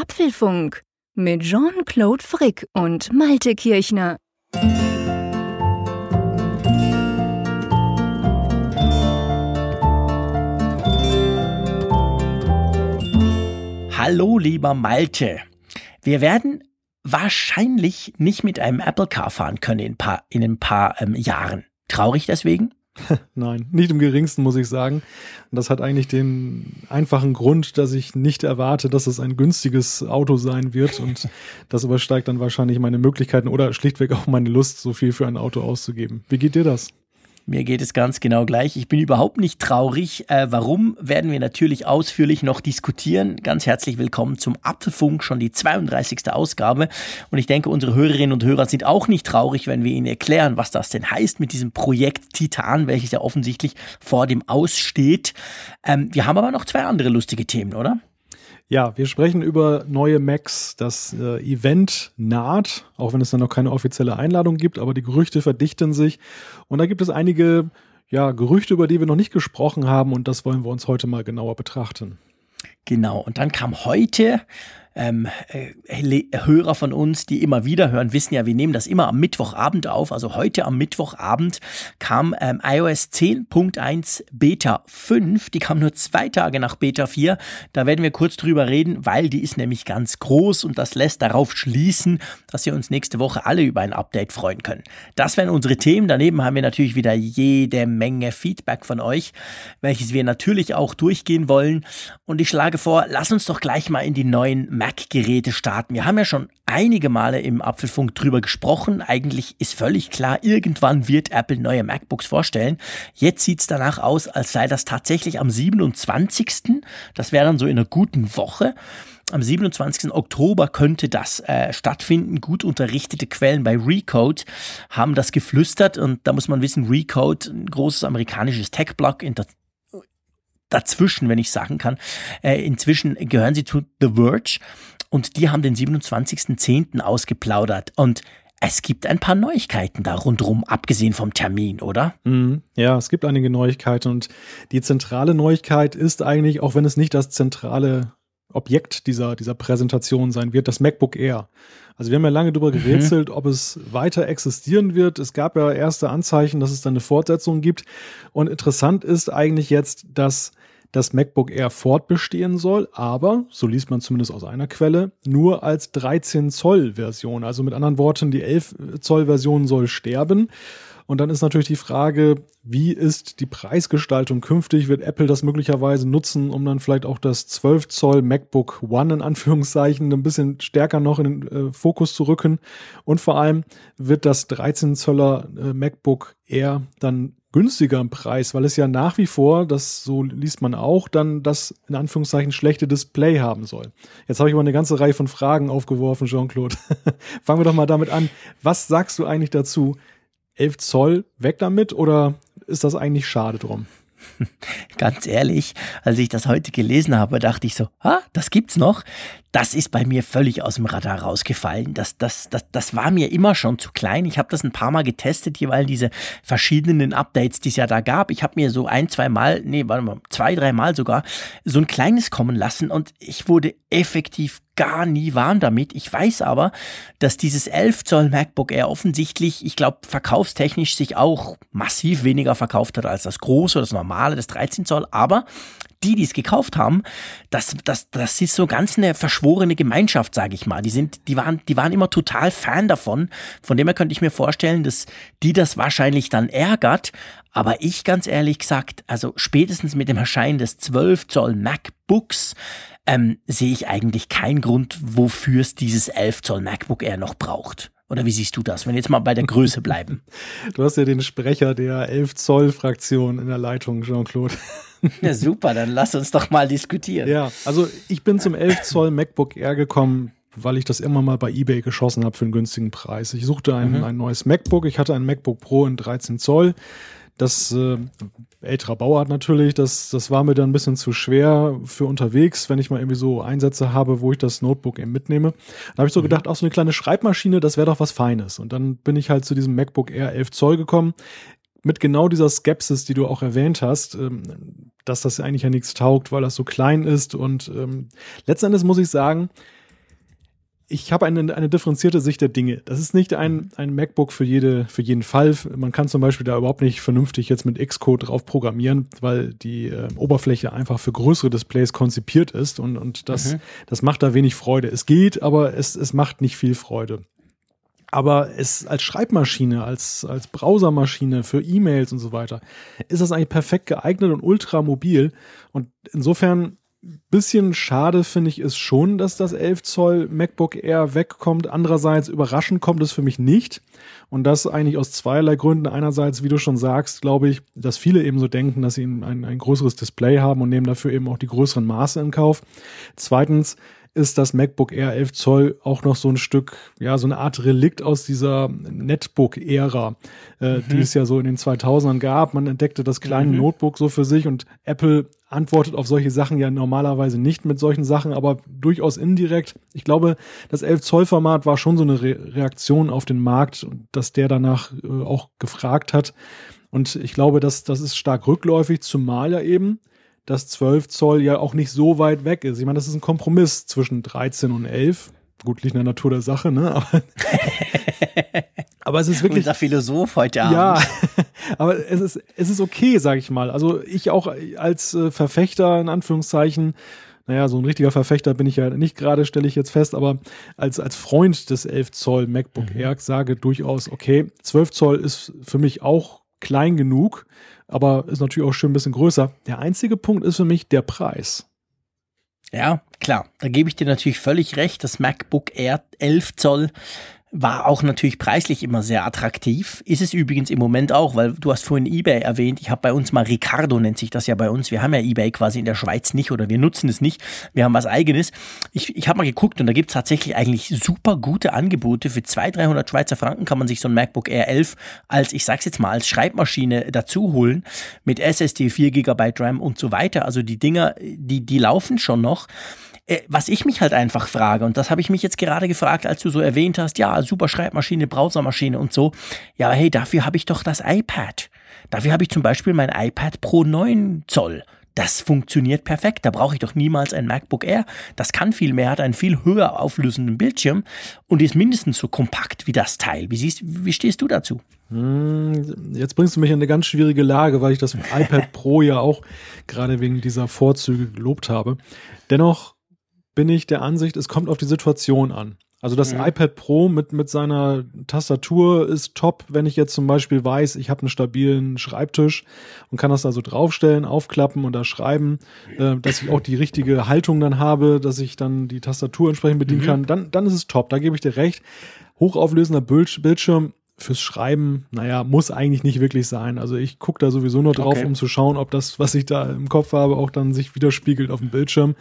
Apfelfunk mit Jean-Claude Frick und Malte Kirchner. Hallo, lieber Malte. Wir werden wahrscheinlich nicht mit einem Apple Car fahren können in ein paar, in ein paar ähm, Jahren. Traurig deswegen? Nein, nicht im geringsten, muss ich sagen. Und das hat eigentlich den einfachen Grund, dass ich nicht erwarte, dass es ein günstiges Auto sein wird. Und das übersteigt dann wahrscheinlich meine Möglichkeiten oder schlichtweg auch meine Lust, so viel für ein Auto auszugeben. Wie geht dir das? Mir geht es ganz genau gleich. Ich bin überhaupt nicht traurig. Äh, warum, werden wir natürlich ausführlich noch diskutieren. Ganz herzlich willkommen zum Apfelfunk, schon die 32. Ausgabe. Und ich denke, unsere Hörerinnen und Hörer sind auch nicht traurig, wenn wir ihnen erklären, was das denn heißt mit diesem Projekt Titan, welches ja offensichtlich vor dem Aussteht. Ähm, wir haben aber noch zwei andere lustige Themen, oder? Ja, wir sprechen über neue Macs. Das äh, Event naht, auch wenn es dann noch keine offizielle Einladung gibt, aber die Gerüchte verdichten sich. Und da gibt es einige ja, Gerüchte, über die wir noch nicht gesprochen haben und das wollen wir uns heute mal genauer betrachten. Genau, und dann kam heute ähm, äh, Hörer von uns, die immer wieder hören, wissen ja, wir nehmen das immer am Mittwochabend auf. Also heute am Mittwochabend kam ähm, iOS 10.1 Beta 5. Die kam nur zwei Tage nach Beta 4. Da werden wir kurz drüber reden, weil die ist nämlich ganz groß und das lässt darauf schließen, dass wir uns nächste Woche alle über ein Update freuen können. Das wären unsere Themen. Daneben haben wir natürlich wieder jede Menge Feedback von euch, welches wir natürlich auch durchgehen wollen. Und ich schlage vor, lass uns doch gleich mal in die neuen Mac-Geräte starten. Wir haben ja schon einige Male im Apfelfunk drüber gesprochen. Eigentlich ist völlig klar, irgendwann wird Apple neue MacBooks vorstellen. Jetzt sieht es danach aus, als sei das tatsächlich am 27. Das wäre dann so in einer guten Woche. Am 27. Oktober könnte das äh, stattfinden. Gut unterrichtete Quellen bei Recode haben das geflüstert und da muss man wissen, Recode, ein großes amerikanisches Tech-Blog, dazwischen, wenn ich sagen kann. Äh, inzwischen gehören sie zu The Verge und die haben den 27.10. ausgeplaudert und es gibt ein paar Neuigkeiten da rundherum, abgesehen vom Termin, oder? Mm, ja, es gibt einige Neuigkeiten und die zentrale Neuigkeit ist eigentlich, auch wenn es nicht das zentrale Objekt dieser, dieser Präsentation sein wird, das MacBook Air. Also wir haben ja lange darüber mhm. gerätselt, mhm. ob es weiter existieren wird. Es gab ja erste Anzeichen, dass es dann eine Fortsetzung gibt. Und interessant ist eigentlich jetzt, dass das MacBook Air fortbestehen soll, aber, so liest man zumindest aus einer Quelle, nur als 13 Zoll Version. Also mit anderen Worten, die 11 Zoll Version soll sterben. Und dann ist natürlich die Frage, wie ist die Preisgestaltung künftig? Wird Apple das möglicherweise nutzen, um dann vielleicht auch das 12 Zoll MacBook One in Anführungszeichen ein bisschen stärker noch in den äh, Fokus zu rücken? Und vor allem wird das 13 Zöller äh, MacBook Air dann günstiger im Preis, weil es ja nach wie vor, das so liest man auch, dann das in Anführungszeichen schlechte Display haben soll. Jetzt habe ich aber eine ganze Reihe von Fragen aufgeworfen, Jean-Claude. Fangen wir doch mal damit an. Was sagst du eigentlich dazu? 11 Zoll weg damit oder ist das eigentlich schade drum? Ganz ehrlich, als ich das heute gelesen habe, dachte ich so, ah, das gibt's noch. Das ist bei mir völlig aus dem Radar rausgefallen. Das, das, das, das war mir immer schon zu klein. Ich habe das ein paar Mal getestet, jeweils diese verschiedenen Updates, die es ja da gab. Ich habe mir so ein, zwei Mal, nee, warte mal, zwei, drei Mal sogar so ein kleines kommen lassen und ich wurde effektiv gar nie warm damit. Ich weiß aber, dass dieses 11 Zoll MacBook Air offensichtlich, ich glaube, verkaufstechnisch sich auch massiv weniger verkauft hat als das große, das normale, das 13 Zoll. Aber die, die es gekauft haben, das, das, das ist so ganz eine verschworene Gemeinschaft, sage ich mal. Die sind, die waren, die waren immer total Fan davon. Von dem her könnte ich mir vorstellen, dass die das wahrscheinlich dann ärgert. Aber ich ganz ehrlich gesagt, also spätestens mit dem Erscheinen des 12 Zoll MacBooks ähm, sehe ich eigentlich keinen Grund, wofür es dieses 11 Zoll MacBook Air noch braucht. Oder wie siehst du das, wenn wir jetzt mal bei der Größe bleiben? Du hast ja den Sprecher der 11 Zoll Fraktion in der Leitung, Jean-Claude. Ja, super, dann lass uns doch mal diskutieren. Ja, also ich bin zum 11 Zoll MacBook Air gekommen, weil ich das immer mal bei eBay geschossen habe für einen günstigen Preis. Ich suchte ein, mhm. ein neues MacBook. Ich hatte ein MacBook Pro in 13 Zoll. Das äh, älterer Bauart natürlich, das, das war mir dann ein bisschen zu schwer für unterwegs, wenn ich mal irgendwie so Einsätze habe, wo ich das Notebook eben mitnehme. Da habe ich so mhm. gedacht, auch so eine kleine Schreibmaschine, das wäre doch was Feines. Und dann bin ich halt zu diesem MacBook Air 11 Zoll gekommen mit genau dieser Skepsis, die du auch erwähnt hast, ähm, dass das eigentlich ja nichts taugt, weil das so klein ist. Und ähm, letzten Endes muss ich sagen, ich habe eine, eine differenzierte Sicht der Dinge. Das ist nicht ein, ein MacBook für, jede, für jeden Fall. Man kann zum Beispiel da überhaupt nicht vernünftig jetzt mit Xcode drauf programmieren, weil die äh, Oberfläche einfach für größere Displays konzipiert ist und, und das, mhm. das macht da wenig Freude. Es geht, aber es, es macht nicht viel Freude. Aber es als Schreibmaschine, als, als Browsermaschine für E-Mails und so weiter, ist das eigentlich perfekt geeignet und ultra mobil. Und insofern bisschen schade finde ich ist schon, dass das 11 Zoll MacBook Air wegkommt. Andererseits überraschend kommt es für mich nicht. Und das eigentlich aus zweierlei Gründen. Einerseits, wie du schon sagst, glaube ich, dass viele eben so denken, dass sie ein, ein größeres Display haben und nehmen dafür eben auch die größeren Maße in Kauf. Zweitens, ist das MacBook Air 11 Zoll auch noch so ein Stück, ja, so eine Art Relikt aus dieser Netbook-Ära, äh, mhm. die es ja so in den 2000ern gab. Man entdeckte das kleine mhm. Notebook so für sich und Apple antwortet auf solche Sachen ja normalerweise nicht mit solchen Sachen, aber durchaus indirekt. Ich glaube, das 11 Zoll Format war schon so eine Re Reaktion auf den Markt, dass der danach äh, auch gefragt hat. Und ich glaube, dass das ist stark rückläufig, zumal ja eben dass 12 Zoll ja auch nicht so weit weg ist. Ich meine, das ist ein Kompromiss zwischen 13 und 11. Gut, liegt in der Natur der Sache, ne? Aber, aber es ist wirklich. Unser Philosoph heute Abend. Ja, aber es ist, es ist okay, sag ich mal. Also ich auch als äh, Verfechter, in Anführungszeichen, naja, so ein richtiger Verfechter bin ich ja nicht gerade, stelle ich jetzt fest, aber als, als Freund des 11 Zoll MacBook mhm. Air sage durchaus, okay, 12 Zoll ist für mich auch klein genug, aber ist natürlich auch schön ein bisschen größer. Der einzige Punkt ist für mich der Preis. Ja, klar, da gebe ich dir natürlich völlig recht. Das MacBook Air 11 Zoll war auch natürlich preislich immer sehr attraktiv. Ist es übrigens im Moment auch, weil du hast vorhin eBay erwähnt. Ich habe bei uns mal Ricardo nennt sich das ja bei uns. Wir haben ja eBay quasi in der Schweiz nicht oder wir nutzen es nicht. Wir haben was eigenes. Ich, ich habe mal geguckt und da gibt es tatsächlich eigentlich super gute Angebote. Für 200, 300 Schweizer Franken kann man sich so ein MacBook Air 11 als, ich sag's jetzt mal, als Schreibmaschine dazu holen. Mit SSD, 4 GB RAM und so weiter. Also die Dinger, die, die laufen schon noch. Äh, was ich mich halt einfach frage, und das habe ich mich jetzt gerade gefragt, als du so erwähnt hast, ja, super Schreibmaschine, Browsermaschine und so. Ja, hey, dafür habe ich doch das iPad. Dafür habe ich zum Beispiel mein iPad Pro 9 Zoll. Das funktioniert perfekt. Da brauche ich doch niemals ein MacBook Air. Das kann viel mehr, hat einen viel höher auflösenden Bildschirm und ist mindestens so kompakt wie das Teil. Wie, siehst, wie stehst du dazu? Hm, jetzt bringst du mich in eine ganz schwierige Lage, weil ich das iPad Pro ja auch gerade wegen dieser Vorzüge gelobt habe. Dennoch bin ich der Ansicht, es kommt auf die Situation an. Also das mhm. iPad Pro mit, mit seiner Tastatur ist top, wenn ich jetzt zum Beispiel weiß, ich habe einen stabilen Schreibtisch und kann das da so draufstellen, aufklappen und da schreiben, äh, dass ich auch die richtige Haltung dann habe, dass ich dann die Tastatur entsprechend bedienen mhm. kann, dann, dann ist es top, da gebe ich dir recht. Hochauflösender Bildschirm fürs Schreiben, naja, muss eigentlich nicht wirklich sein. Also ich gucke da sowieso nur drauf, okay. um zu schauen, ob das, was ich da im Kopf habe, auch dann sich widerspiegelt auf dem Bildschirm.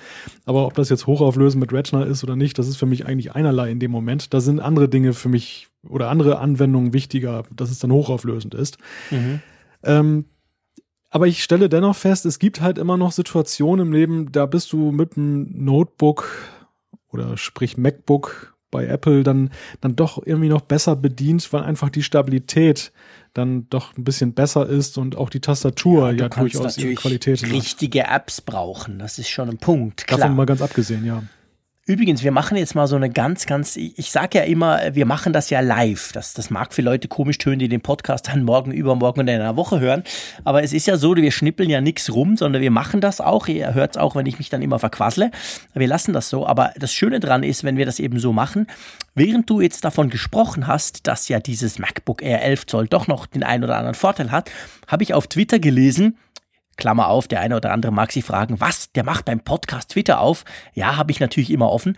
Aber ob das jetzt hochauflösend mit Retina ist oder nicht, das ist für mich eigentlich einerlei in dem Moment. Da sind andere Dinge für mich oder andere Anwendungen wichtiger, dass es dann hochauflösend ist. Mhm. Ähm, aber ich stelle dennoch fest, es gibt halt immer noch Situationen im Leben, da bist du mit einem Notebook oder sprich MacBook bei Apple dann, dann doch irgendwie noch besser bedient, weil einfach die Stabilität dann doch ein bisschen besser ist und auch die Tastatur ja, ja durchaus ihre Qualität. Richtige Apps brauchen, das ist schon ein Punkt. Klar. Davon mal ganz abgesehen, ja. Übrigens, wir machen jetzt mal so eine ganz, ganz, ich sage ja immer, wir machen das ja live. Das, das mag für Leute komisch tönen, die den Podcast dann morgen, übermorgen oder in einer Woche hören. Aber es ist ja so, wir schnippeln ja nichts rum, sondern wir machen das auch. Ihr hört es auch, wenn ich mich dann immer verquassle. Wir lassen das so. Aber das Schöne dran ist, wenn wir das eben so machen, während du jetzt davon gesprochen hast, dass ja dieses MacBook Air 11 Zoll doch noch den einen oder anderen Vorteil hat, habe ich auf Twitter gelesen, Klammer auf, der eine oder andere mag sich fragen, was, der macht beim Podcast Twitter auf? Ja, habe ich natürlich immer offen.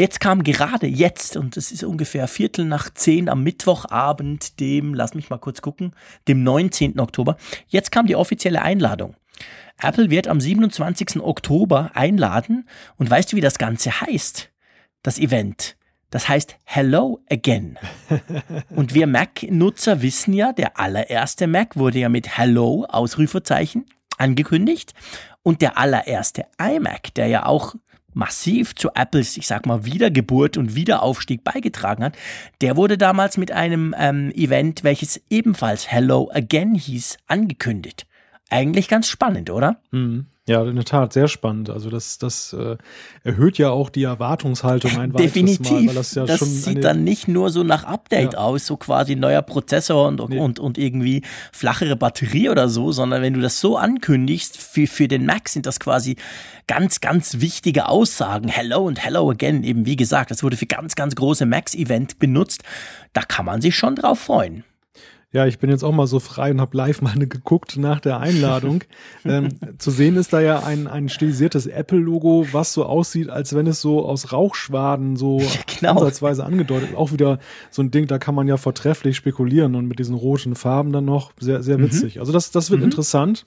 Jetzt kam gerade jetzt, und es ist ungefähr Viertel nach zehn am Mittwochabend, dem, lass mich mal kurz gucken, dem 19. Oktober, jetzt kam die offizielle Einladung. Apple wird am 27. Oktober einladen und weißt du, wie das Ganze heißt? Das Event. Das heißt Hello Again. Und wir Mac-Nutzer wissen ja, der allererste Mac wurde ja mit Hello Ausrufezeichen angekündigt. Und der allererste iMac, der ja auch massiv zu Apples, ich sag mal, Wiedergeburt und Wiederaufstieg beigetragen hat, der wurde damals mit einem ähm, Event, welches ebenfalls Hello Again hieß, angekündigt. eigentlich ganz spannend, oder? Mhm. Ja, in der Tat, sehr spannend. Also das, das äh, erhöht ja auch die Erwartungshaltung ein Definitiv. Mal, weil das, ja das sieht dann nicht nur so nach Update ja. aus, so quasi neuer Prozessor und, nee. und, und irgendwie flachere Batterie oder so, sondern wenn du das so ankündigst, für, für den Mac sind das quasi ganz, ganz wichtige Aussagen. Hello und hello again. Eben wie gesagt, das wurde für ganz, ganz große Macs-Event benutzt. Da kann man sich schon drauf freuen. Ja, ich bin jetzt auch mal so frei und habe live mal geguckt nach der Einladung. ähm, zu sehen ist da ja ein, ein stilisiertes Apple-Logo, was so aussieht, als wenn es so aus Rauchschwaden so genau. ansatzweise angedeutet. Auch wieder so ein Ding, da kann man ja vortrefflich spekulieren und mit diesen roten Farben dann noch sehr, sehr mhm. witzig. Mhm. Also das, das wird mhm. interessant,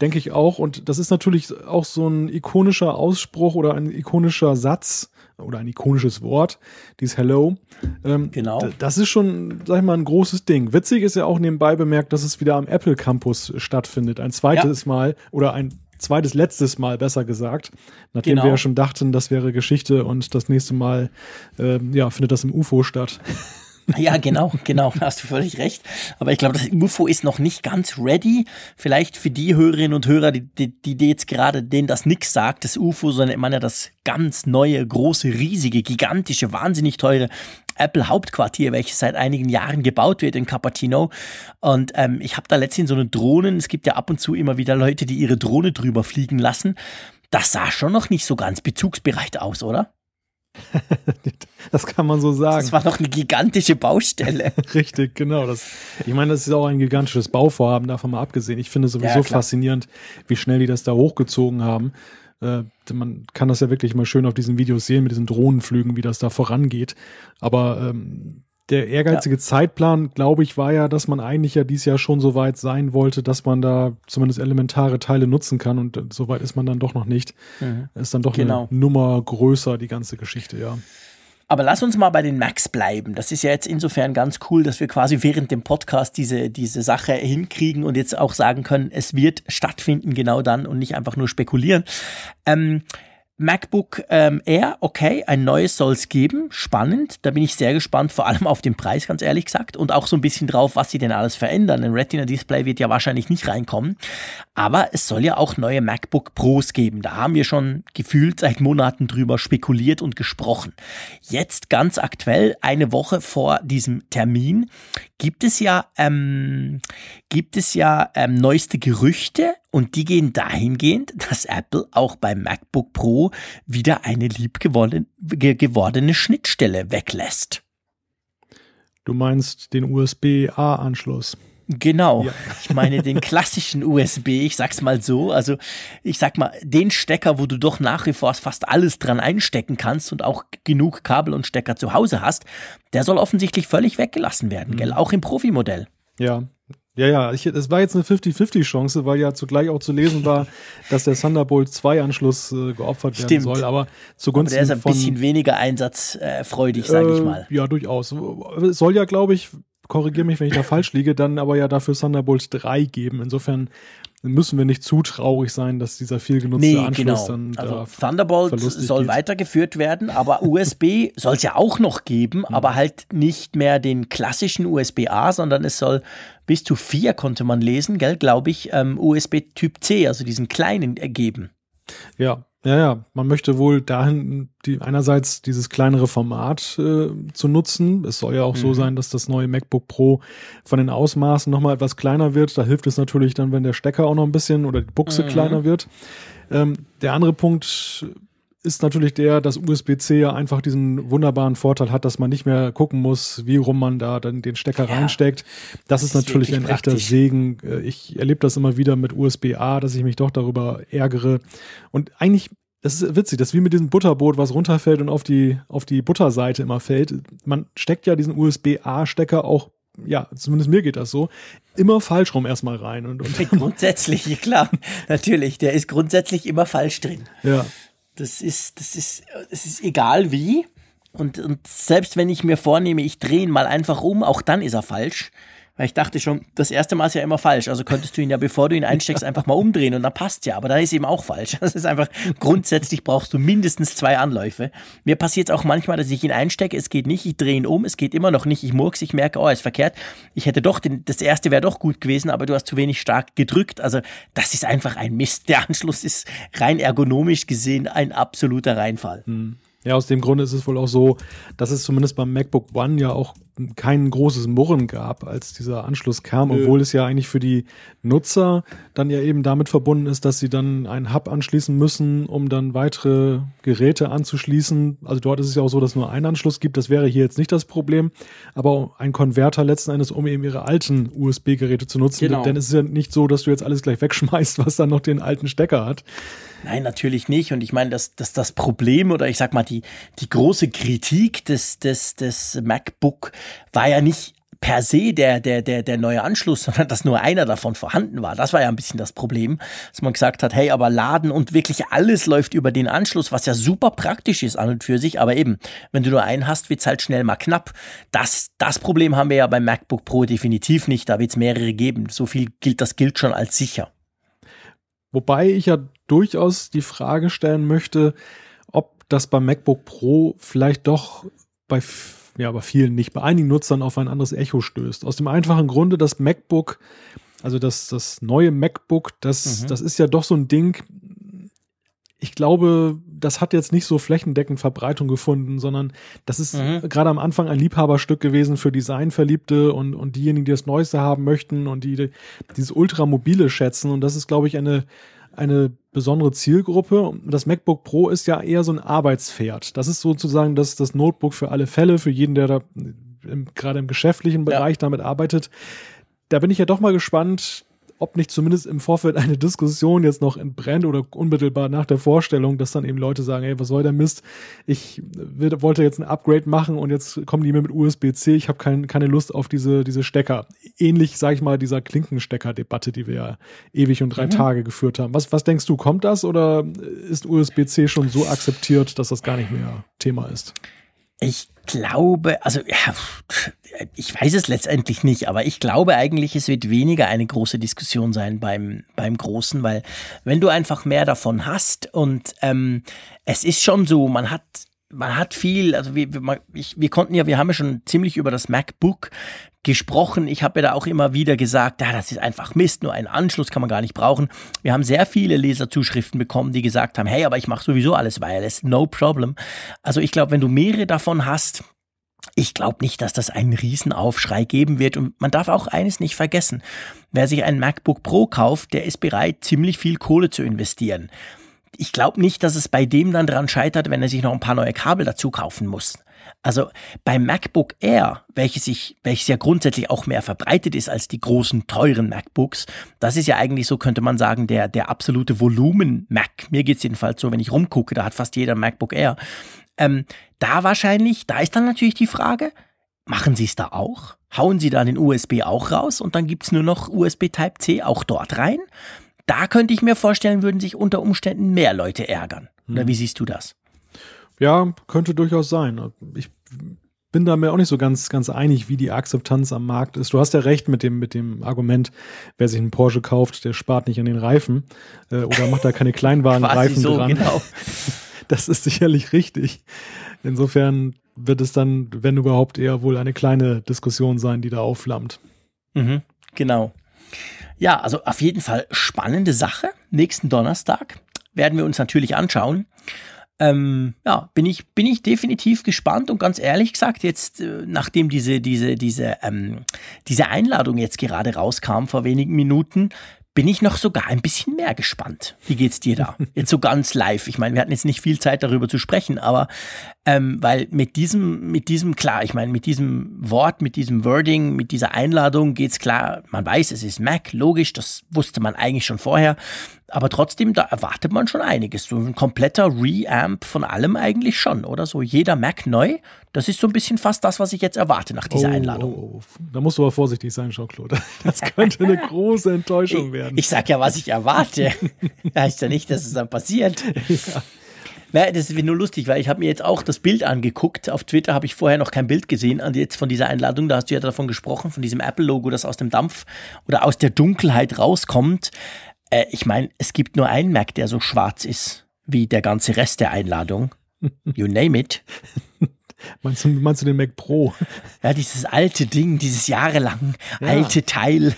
denke ich auch. Und das ist natürlich auch so ein ikonischer Ausspruch oder ein ikonischer Satz oder ein ikonisches Wort, dieses Hello. Ähm, genau. Das ist schon, sag ich mal, ein großes Ding. Witzig ist ja auch nebenbei bemerkt, dass es wieder am Apple Campus stattfindet. Ein zweites ja. Mal oder ein zweites, letztes Mal, besser gesagt. Nachdem genau. wir ja schon dachten, das wäre Geschichte und das nächste Mal, ähm, ja, findet das im UFO statt. Ja, genau, genau, hast du völlig recht. Aber ich glaube, das UFO ist noch nicht ganz ready. Vielleicht für die Hörerinnen und Hörer, die, die, die jetzt gerade denen das nix sagt, das UFO, sondern man ja das ganz neue, große, riesige, gigantische, wahnsinnig teure Apple Hauptquartier, welches seit einigen Jahren gebaut wird in Cupertino. Und ähm, ich habe da letztens so eine Drohnen. Es gibt ja ab und zu immer wieder Leute, die ihre Drohne drüber fliegen lassen. Das sah schon noch nicht so ganz bezugsbereit aus, oder? das kann man so sagen. Das war doch eine gigantische Baustelle. Richtig, genau. Das, ich meine, das ist auch ein gigantisches Bauvorhaben, davon mal abgesehen. Ich finde es sowieso ja, faszinierend, wie schnell die das da hochgezogen haben. Äh, man kann das ja wirklich mal schön auf diesen Videos sehen, mit diesen Drohnenflügen, wie das da vorangeht. Aber ähm, der ehrgeizige ja. Zeitplan, glaube ich, war ja, dass man eigentlich ja dieses Jahr schon so weit sein wollte, dass man da zumindest elementare Teile nutzen kann und äh, so weit ist man dann doch noch nicht. Mhm. Ist dann doch genau. eine Nummer größer, die ganze Geschichte, ja. Aber lass uns mal bei den Macs bleiben. Das ist ja jetzt insofern ganz cool, dass wir quasi während dem Podcast diese, diese Sache hinkriegen und jetzt auch sagen können, es wird stattfinden genau dann und nicht einfach nur spekulieren. Ähm, MacBook ähm, Air, okay, ein neues soll es geben, spannend. Da bin ich sehr gespannt, vor allem auf den Preis, ganz ehrlich gesagt, und auch so ein bisschen drauf, was sie denn alles verändern. Ein Retina-Display wird ja wahrscheinlich nicht reinkommen, aber es soll ja auch neue MacBook Pros geben. Da haben wir schon gefühlt seit Monaten drüber spekuliert und gesprochen. Jetzt ganz aktuell, eine Woche vor diesem Termin, gibt es ja, ähm, gibt es ja ähm, neueste Gerüchte und die gehen dahingehend, dass Apple auch beim MacBook Pro wieder eine liebgewordene gewordene Schnittstelle weglässt. Du meinst den USB-A-Anschluss? Genau. Ja. Ich meine den klassischen USB, ich sag's mal so. Also ich sag mal, den Stecker, wo du doch nach wie vor fast alles dran einstecken kannst und auch genug Kabel und Stecker zu Hause hast, der soll offensichtlich völlig weggelassen werden, mhm. gell? Auch im Profimodell. Ja, ja, ja, ich, es war jetzt eine 50-50-Chance, weil ja zugleich auch zu lesen war, dass der Thunderbolt 2 Anschluss äh, geopfert werden Stimmt. soll. Aber zugunsten aber der ist ein von, bisschen weniger einsatzfreudig, sage äh, ich mal. Ja, durchaus. Soll ja, glaube ich, korrigiere mich, wenn ich da falsch liege, dann aber ja dafür Thunderbolt 3 geben. Insofern müssen wir nicht zu traurig sein, dass dieser viel genutzte nee, Anschluss genau. dann also Thunderbolt soll geht. weitergeführt werden, aber USB soll es ja auch noch geben, mhm. aber halt nicht mehr den klassischen USB-A, sondern es soll bis zu vier konnte man lesen, gell, glaube ich, ähm, USB Typ C, also diesen kleinen ergeben. Ja, ja, ja, man möchte wohl dahin die, einerseits dieses kleinere Format äh, zu nutzen. Es soll ja auch mhm. so sein, dass das neue MacBook Pro von den Ausmaßen nochmal etwas kleiner wird. Da hilft es natürlich dann, wenn der Stecker auch noch ein bisschen oder die Buchse mhm. kleiner wird. Ähm, der andere Punkt ist natürlich der, dass USB-C ja einfach diesen wunderbaren Vorteil hat, dass man nicht mehr gucken muss, wie rum man da dann den Stecker ja, reinsteckt. Das, das ist natürlich ein praktisch. echter Segen. Äh, ich erlebe das immer wieder mit USB-A, dass ich mich doch darüber ärgere. Und eigentlich, das ist witzig, das wie mit diesem Butterboot, was runterfällt und auf die, auf die Butterseite immer fällt. Man steckt ja diesen USB-A-Stecker auch ja, zumindest mir geht das so, immer falsch rum erstmal rein. Und, und grundsätzlich, klar, natürlich, der ist grundsätzlich immer falsch drin. Ja. Das ist, das ist, es ist egal wie. Und, und selbst wenn ich mir vornehme, ich drehe ihn mal einfach um, auch dann ist er falsch. Weil ich dachte schon, das erste Mal ist ja immer falsch. Also könntest du ihn ja, bevor du ihn einsteckst, einfach mal umdrehen und dann passt ja. Aber da ist eben auch falsch. Das ist einfach, grundsätzlich brauchst du mindestens zwei Anläufe. Mir passiert es auch manchmal, dass ich ihn einstecke, es geht nicht, ich drehe ihn um, es geht immer noch nicht, ich murks, ich merke, oh, ist verkehrt. Ich hätte doch, den, das erste wäre doch gut gewesen, aber du hast zu wenig stark gedrückt. Also das ist einfach ein Mist. Der Anschluss ist rein ergonomisch gesehen ein absoluter Reinfall. Hm. Ja, aus dem Grunde ist es wohl auch so, dass es zumindest beim MacBook One ja auch kein großes Murren gab, als dieser Anschluss kam, Nö. obwohl es ja eigentlich für die Nutzer dann ja eben damit verbunden ist, dass sie dann einen Hub anschließen müssen, um dann weitere Geräte anzuschließen. Also dort ist es ja auch so, dass nur ein Anschluss gibt. Das wäre hier jetzt nicht das Problem, aber ein Konverter letzten Endes, um eben ihre alten USB-Geräte zu nutzen. Genau. Denn es ist ja nicht so, dass du jetzt alles gleich wegschmeißt, was dann noch den alten Stecker hat. Nein, natürlich nicht. Und ich meine, dass das, das Problem oder ich sag mal, die, die große Kritik des, des, des MacBook war ja nicht per se der, der, der, der neue Anschluss, sondern dass nur einer davon vorhanden war. Das war ja ein bisschen das Problem, dass man gesagt hat, hey, aber Laden und wirklich alles läuft über den Anschluss, was ja super praktisch ist an und für sich, aber eben, wenn du nur einen hast, wird's halt schnell mal knapp. Das, das Problem haben wir ja beim MacBook Pro definitiv nicht, da wird's mehrere geben. So viel gilt, das gilt schon als sicher. Wobei ich ja durchaus die Frage stellen möchte, ob das beim MacBook Pro vielleicht doch bei ja, bei vielen nicht, bei einigen Nutzern auf ein anderes Echo stößt. Aus dem einfachen Grunde, das MacBook, also das, das neue MacBook, das, mhm. das ist ja doch so ein Ding, ich glaube, das hat jetzt nicht so flächendeckend Verbreitung gefunden, sondern das ist mhm. gerade am Anfang ein Liebhaberstück gewesen für Designverliebte und, und diejenigen, die das Neueste haben möchten und die, die dieses ultramobile schätzen. Und das ist, glaube ich, eine, eine besondere Zielgruppe. Das MacBook Pro ist ja eher so ein Arbeitspferd. Das ist sozusagen das, das Notebook für alle Fälle, für jeden, der da im, gerade im geschäftlichen Bereich ja. damit arbeitet. Da bin ich ja doch mal gespannt, ob nicht zumindest im Vorfeld eine Diskussion jetzt noch entbrennt oder unmittelbar nach der Vorstellung, dass dann eben Leute sagen, ey, was soll der Mist? Ich will, wollte jetzt ein Upgrade machen und jetzt kommen die mir mit USB-C. Ich habe kein, keine Lust auf diese, diese Stecker. Ähnlich, sage ich mal, dieser Klinkenstecker-Debatte, die wir ja ewig und drei mhm. Tage geführt haben. Was, was denkst du, kommt das oder ist USB-C schon so akzeptiert, dass das gar nicht mehr Thema ist? Ich glaube, also ja, ich weiß es letztendlich nicht, aber ich glaube eigentlich, es wird weniger eine große Diskussion sein beim, beim Großen, weil wenn du einfach mehr davon hast und ähm, es ist schon so, man hat man hat viel, also wir, wir, ich, wir konnten ja, wir haben ja schon ziemlich über das MacBook gesprochen. Ich habe ja da auch immer wieder gesagt, ja, das ist einfach Mist, nur einen Anschluss kann man gar nicht brauchen. Wir haben sehr viele Leserzuschriften bekommen, die gesagt haben, hey, aber ich mache sowieso alles wireless, no problem. Also ich glaube, wenn du mehrere davon hast, ich glaube nicht, dass das einen Riesenaufschrei geben wird. Und man darf auch eines nicht vergessen. Wer sich ein MacBook Pro kauft, der ist bereit, ziemlich viel Kohle zu investieren. Ich glaube nicht, dass es bei dem dann dran scheitert, wenn er sich noch ein paar neue Kabel dazu kaufen muss. Also beim MacBook Air, welches sich, welches ja grundsätzlich auch mehr verbreitet ist als die großen teuren MacBooks, das ist ja eigentlich so, könnte man sagen, der, der absolute Volumen-Mac. Mir geht's jedenfalls so, wenn ich rumgucke, da hat fast jeder MacBook Air. Ähm, da wahrscheinlich, da ist dann natürlich die Frage, machen Sie es da auch? Hauen Sie da den USB auch raus und dann gibt's nur noch USB Type-C auch dort rein? Da könnte ich mir vorstellen, würden sich unter Umständen mehr Leute ärgern. Oder hm. wie siehst du das? Ja, könnte durchaus sein. Ich bin da mir auch nicht so ganz, ganz einig, wie die Akzeptanz am Markt ist. Du hast ja recht mit dem, mit dem Argument, wer sich einen Porsche kauft, der spart nicht an den Reifen äh, oder macht da keine Kleinwagenreifen so, dran. Genau. Das ist sicherlich richtig. Insofern wird es dann, wenn überhaupt, eher wohl eine kleine Diskussion sein, die da aufflammt. Mhm, genau. Ja, also auf jeden Fall spannende Sache. Nächsten Donnerstag werden wir uns natürlich anschauen. Ähm, ja, bin ich, bin ich definitiv gespannt und ganz ehrlich gesagt, jetzt, äh, nachdem diese, diese, diese, ähm, diese Einladung jetzt gerade rauskam vor wenigen Minuten, bin ich noch sogar ein bisschen mehr gespannt. Wie geht's dir da? Jetzt so ganz live. Ich meine, wir hatten jetzt nicht viel Zeit darüber zu sprechen, aber ähm, weil mit diesem, mit diesem klar, ich meine, mit diesem Wort, mit diesem Wording, mit dieser Einladung geht's klar. Man weiß, es ist Mac, logisch, das wusste man eigentlich schon vorher. Aber trotzdem, da erwartet man schon einiges. So ein kompletter Reamp von allem eigentlich schon, oder? So jeder Mac neu. Das ist so ein bisschen fast das, was ich jetzt erwarte nach dieser oh, Einladung. Oh, oh. Da musst du aber vorsichtig sein, Jean-Claude. Das könnte eine große Enttäuschung werden. Ich, ich sag ja, was ich erwarte. heißt ja nicht, dass es dann passiert. Ja. Na, das ist nur lustig, weil ich habe mir jetzt auch das Bild angeguckt. Auf Twitter habe ich vorher noch kein Bild gesehen und jetzt von dieser Einladung. Da hast du ja davon gesprochen, von diesem Apple-Logo, das aus dem Dampf oder aus der Dunkelheit rauskommt. Äh, ich meine, es gibt nur einen Mac, der so schwarz ist wie der ganze Rest der Einladung. You name it. Meinst du, meinst du den Mac Pro? Ja, dieses alte Ding, dieses jahrelang ja. alte Teil.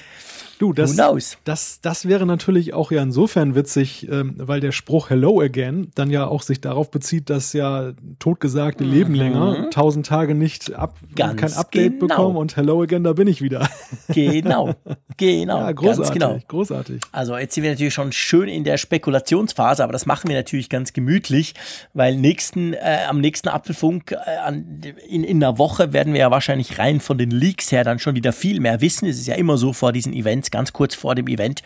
Du, das, das, das wäre natürlich auch ja insofern witzig, ähm, weil der Spruch Hello Again dann ja auch sich darauf bezieht, dass ja totgesagte mhm. leben länger, tausend Tage nicht ab, Ganz kein Update genau. bekommen und Hello Again, da bin ich wieder. Genau, genau. Ja, großartig, genau. großartig. Also jetzt sind wir natürlich schon schön in der Spekulationsphase, aber das machen wir natürlich ganz gemütlich, weil nächsten, äh, am nächsten Apfelfunk äh, an, in, in einer Woche werden wir ja wahrscheinlich rein von den Leaks her dann schon wieder viel mehr wissen. Es ist ja immer so vor diesen Events, Events, ganz kurz vor dem Event,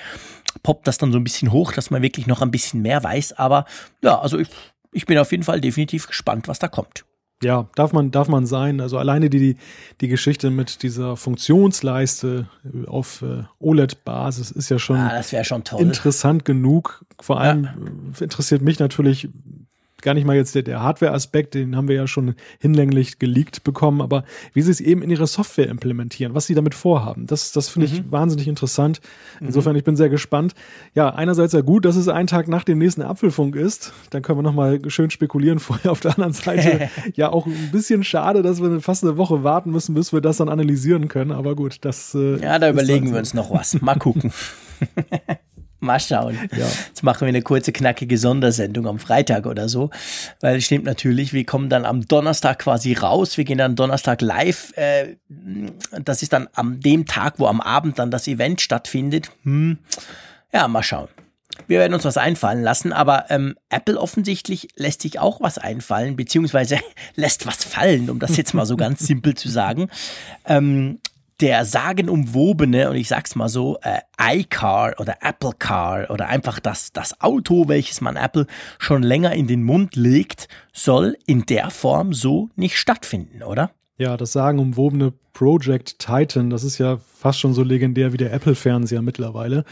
poppt das dann so ein bisschen hoch, dass man wirklich noch ein bisschen mehr weiß. Aber ja, also ich, ich bin auf jeden Fall definitiv gespannt, was da kommt. Ja, darf man, darf man sein. Also alleine die, die Geschichte mit dieser Funktionsleiste auf äh, OLED-Basis ist ja schon, ah, schon interessant genug. Vor allem ja. interessiert mich natürlich, gar nicht mal jetzt der, der Hardware-Aspekt, den haben wir ja schon hinlänglich geleakt bekommen, aber wie sie es eben in ihre Software implementieren, was sie damit vorhaben, das, das finde ich mhm. wahnsinnig interessant. Insofern, mhm. ich bin sehr gespannt. Ja, einerseits ja gut, dass es ein Tag nach dem nächsten Apfelfunk ist. Dann können wir nochmal schön spekulieren vorher. Auf der anderen Seite ja auch ein bisschen schade, dass wir fast eine Woche warten müssen, bis wir das dann analysieren können. Aber gut, das. Äh, ja, da überlegen wir uns noch was. Mal gucken. Mal schauen. Ja. Jetzt machen wir eine kurze, knackige Sondersendung am Freitag oder so. Weil stimmt natürlich, wir kommen dann am Donnerstag quasi raus. Wir gehen dann Donnerstag live. Äh, das ist dann am dem Tag, wo am Abend dann das Event stattfindet. Hm. Ja, mal schauen. Wir werden uns was einfallen lassen, aber ähm, Apple offensichtlich lässt sich auch was einfallen, beziehungsweise lässt was fallen, um das jetzt mal so ganz simpel zu sagen. Ähm, der sagenumwobene, und ich sag's mal so, äh, iCar oder Apple Car oder einfach das, das Auto, welches man Apple schon länger in den Mund legt, soll in der Form so nicht stattfinden, oder? Ja, das sagenumwobene Project Titan, das ist ja fast schon so legendär wie der Apple-Fernseher mittlerweile.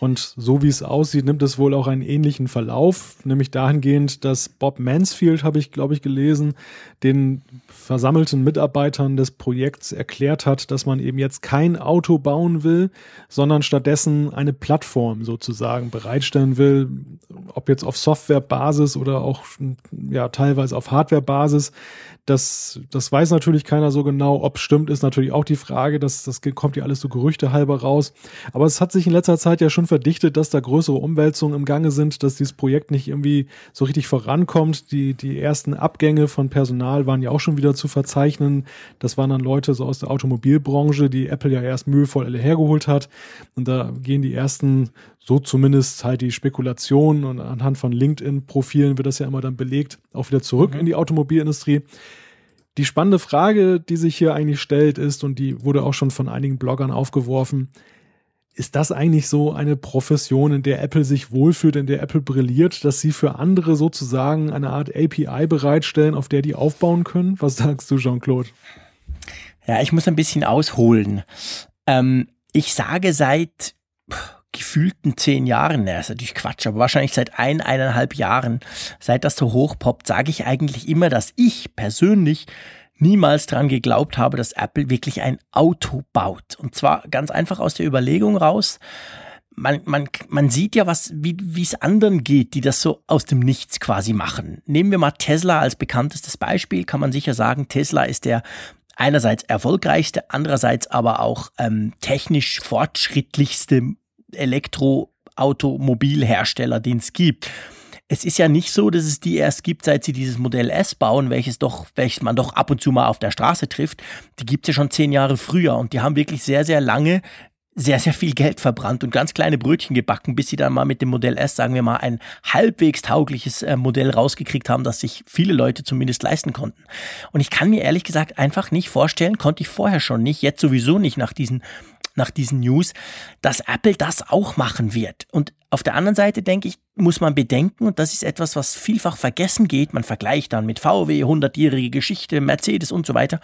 Und so wie es aussieht, nimmt es wohl auch einen ähnlichen Verlauf, nämlich dahingehend, dass Bob Mansfield, habe ich, glaube ich, gelesen, den versammelten Mitarbeitern des Projekts erklärt hat, dass man eben jetzt kein Auto bauen will, sondern stattdessen eine Plattform sozusagen bereitstellen will, ob jetzt auf Softwarebasis oder auch ja teilweise auf Hardwarebasis. Das, das weiß natürlich keiner so genau. Ob stimmt, ist natürlich auch die Frage. Das, das kommt ja alles so Gerüchte halber raus. Aber es hat sich in letzter Zeit ja schon verdichtet, dass da größere Umwälzungen im Gange sind, dass dieses Projekt nicht irgendwie so richtig vorankommt. Die, die ersten Abgänge von Personal waren ja auch schon wieder zu verzeichnen. Das waren dann Leute so aus der Automobilbranche, die Apple ja erst mühevoll alle hergeholt hat. Und da gehen die ersten, so zumindest halt die Spekulationen und anhand von LinkedIn-Profilen wird das ja immer dann belegt, auch wieder zurück mhm. in die Automobilindustrie. Die spannende Frage, die sich hier eigentlich stellt, ist, und die wurde auch schon von einigen Bloggern aufgeworfen, ist das eigentlich so eine Profession, in der Apple sich wohlfühlt, in der Apple brilliert, dass sie für andere sozusagen eine Art API bereitstellen, auf der die aufbauen können? Was sagst du, Jean-Claude? Ja, ich muss ein bisschen ausholen. Ähm, ich sage seit gefühlten zehn Jahren, das ist natürlich Quatsch, aber wahrscheinlich seit ein, eineinhalb Jahren, seit das so hochpoppt, sage ich eigentlich immer, dass ich persönlich niemals dran geglaubt habe, dass Apple wirklich ein Auto baut. Und zwar ganz einfach aus der Überlegung raus, man, man, man sieht ja, was, wie wie es anderen geht, die das so aus dem Nichts quasi machen. Nehmen wir mal Tesla als bekanntestes Beispiel, kann man sicher sagen, Tesla ist der einerseits erfolgreichste, andererseits aber auch ähm, technisch fortschrittlichste Elektroautomobilhersteller, den es gibt. Es ist ja nicht so, dass es die erst gibt, seit sie dieses Modell S bauen, welches doch, welches man doch ab und zu mal auf der Straße trifft. Die gibt es ja schon zehn Jahre früher und die haben wirklich sehr, sehr lange sehr, sehr viel Geld verbrannt und ganz kleine Brötchen gebacken, bis sie dann mal mit dem Modell S, sagen wir mal, ein halbwegs taugliches äh, Modell rausgekriegt haben, das sich viele Leute zumindest leisten konnten. Und ich kann mir ehrlich gesagt einfach nicht vorstellen, konnte ich vorher schon nicht, jetzt sowieso nicht nach diesen nach diesen News, dass Apple das auch machen wird. Und auf der anderen Seite denke ich, muss man bedenken, und das ist etwas, was vielfach vergessen geht, man vergleicht dann mit VW, 100-jährige Geschichte, Mercedes und so weiter.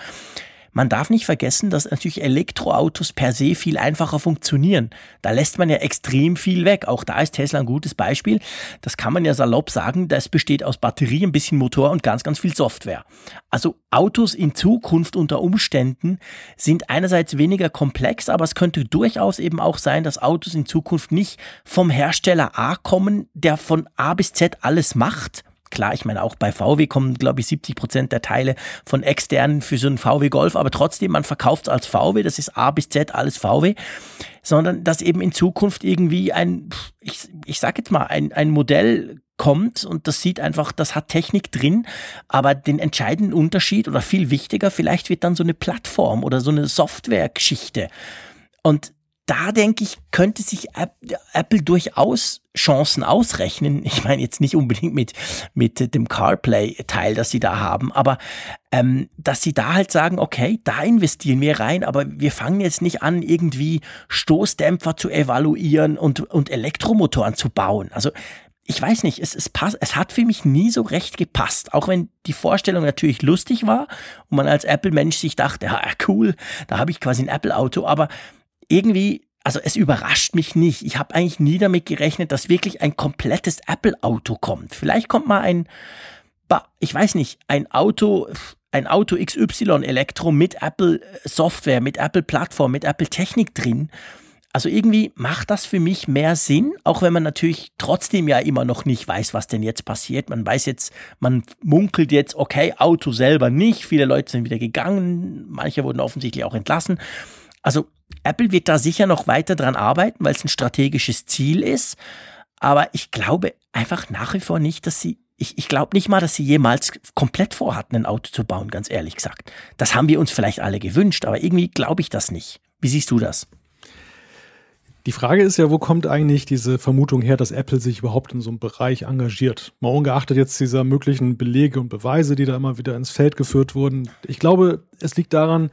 Man darf nicht vergessen, dass natürlich Elektroautos per se viel einfacher funktionieren. Da lässt man ja extrem viel weg. Auch da ist Tesla ein gutes Beispiel. Das kann man ja salopp sagen. Das besteht aus Batterie, ein bisschen Motor und ganz, ganz viel Software. Also Autos in Zukunft unter Umständen sind einerseits weniger komplex, aber es könnte durchaus eben auch sein, dass Autos in Zukunft nicht vom Hersteller A kommen, der von A bis Z alles macht, Klar, ich meine, auch bei VW kommen, glaube ich, 70 Prozent der Teile von externen für so einen VW Golf, aber trotzdem, man verkauft es als VW, das ist A bis Z alles VW, sondern dass eben in Zukunft irgendwie ein, ich, ich sag jetzt mal, ein, ein Modell kommt und das sieht einfach, das hat Technik drin, aber den entscheidenden Unterschied oder viel wichtiger, vielleicht wird dann so eine Plattform oder so eine Softwaregeschichte. Und da denke ich, könnte sich Apple durchaus Chancen ausrechnen. Ich meine jetzt nicht unbedingt mit, mit dem CarPlay-Teil, das sie da haben, aber ähm, dass sie da halt sagen, okay, da investieren wir rein, aber wir fangen jetzt nicht an, irgendwie Stoßdämpfer zu evaluieren und, und Elektromotoren zu bauen. Also ich weiß nicht, es, es, passt, es hat für mich nie so recht gepasst. Auch wenn die Vorstellung natürlich lustig war und man als Apple-Mensch sich dachte, ja, cool, da habe ich quasi ein Apple-Auto, aber irgendwie, also es überrascht mich nicht. Ich habe eigentlich nie damit gerechnet, dass wirklich ein komplettes Apple-Auto kommt. Vielleicht kommt mal ein, ich weiß nicht, ein Auto, ein Auto XY Elektro mit Apple Software, mit Apple Plattform, mit Apple Technik drin. Also irgendwie macht das für mich mehr Sinn, auch wenn man natürlich trotzdem ja immer noch nicht weiß, was denn jetzt passiert. Man weiß jetzt, man munkelt jetzt, okay, Auto selber nicht. Viele Leute sind wieder gegangen, manche wurden offensichtlich auch entlassen. Also Apple wird da sicher noch weiter dran arbeiten, weil es ein strategisches Ziel ist. Aber ich glaube einfach nach wie vor nicht, dass sie, ich, ich glaube nicht mal, dass sie jemals komplett vorhatten, ein Auto zu bauen, ganz ehrlich gesagt. Das haben wir uns vielleicht alle gewünscht, aber irgendwie glaube ich das nicht. Wie siehst du das? Die Frage ist ja, wo kommt eigentlich diese Vermutung her, dass Apple sich überhaupt in so einem Bereich engagiert? Mal ungeachtet jetzt dieser möglichen Belege und Beweise, die da immer wieder ins Feld geführt wurden. Ich glaube, es liegt daran,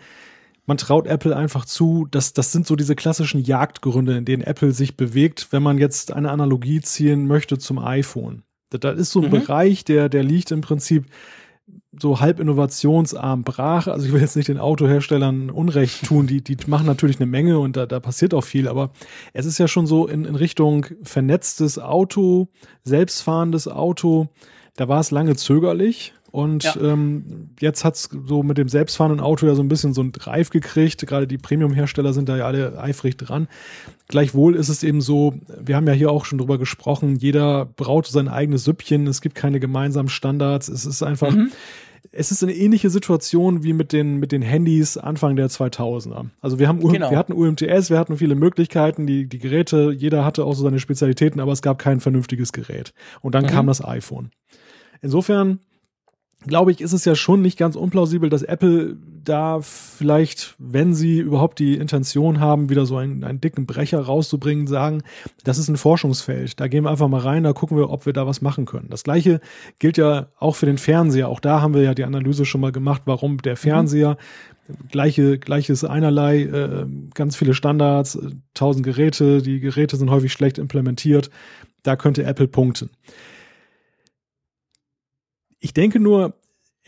man traut Apple einfach zu, dass das sind so diese klassischen Jagdgründe, in denen Apple sich bewegt, wenn man jetzt eine Analogie ziehen möchte zum iPhone. Da ist so ein mhm. Bereich, der, der liegt im Prinzip so halb innovationsarm brach. Also ich will jetzt nicht den Autoherstellern Unrecht tun, die, die machen natürlich eine Menge und da, da passiert auch viel, aber es ist ja schon so in, in Richtung vernetztes Auto, selbstfahrendes Auto. Da war es lange zögerlich. Und ja. ähm, jetzt hat's so mit dem selbstfahrenden Auto ja so ein bisschen so ein Reif gekriegt. Gerade die Premium-Hersteller sind da ja alle eifrig dran. Gleichwohl ist es eben so, wir haben ja hier auch schon drüber gesprochen, jeder braut sein eigenes Süppchen, es gibt keine gemeinsamen Standards. Es ist einfach, mhm. es ist eine ähnliche Situation wie mit den, mit den Handys Anfang der 2000er. Also wir haben, genau. wir hatten UMTS, wir hatten viele Möglichkeiten, die, die Geräte, jeder hatte auch so seine Spezialitäten, aber es gab kein vernünftiges Gerät. Und dann mhm. kam das iPhone. Insofern, glaube ich, ist es ja schon nicht ganz unplausibel, dass Apple da vielleicht, wenn sie überhaupt die Intention haben, wieder so einen, einen dicken Brecher rauszubringen, sagen, das ist ein Forschungsfeld. Da gehen wir einfach mal rein, da gucken wir, ob wir da was machen können. Das gleiche gilt ja auch für den Fernseher. Auch da haben wir ja die Analyse schon mal gemacht, warum der Fernseher mhm. gleiche, gleiches einerlei, äh, ganz viele Standards, äh, tausend Geräte, die Geräte sind häufig schlecht implementiert. Da könnte Apple punkten. Ich denke nur,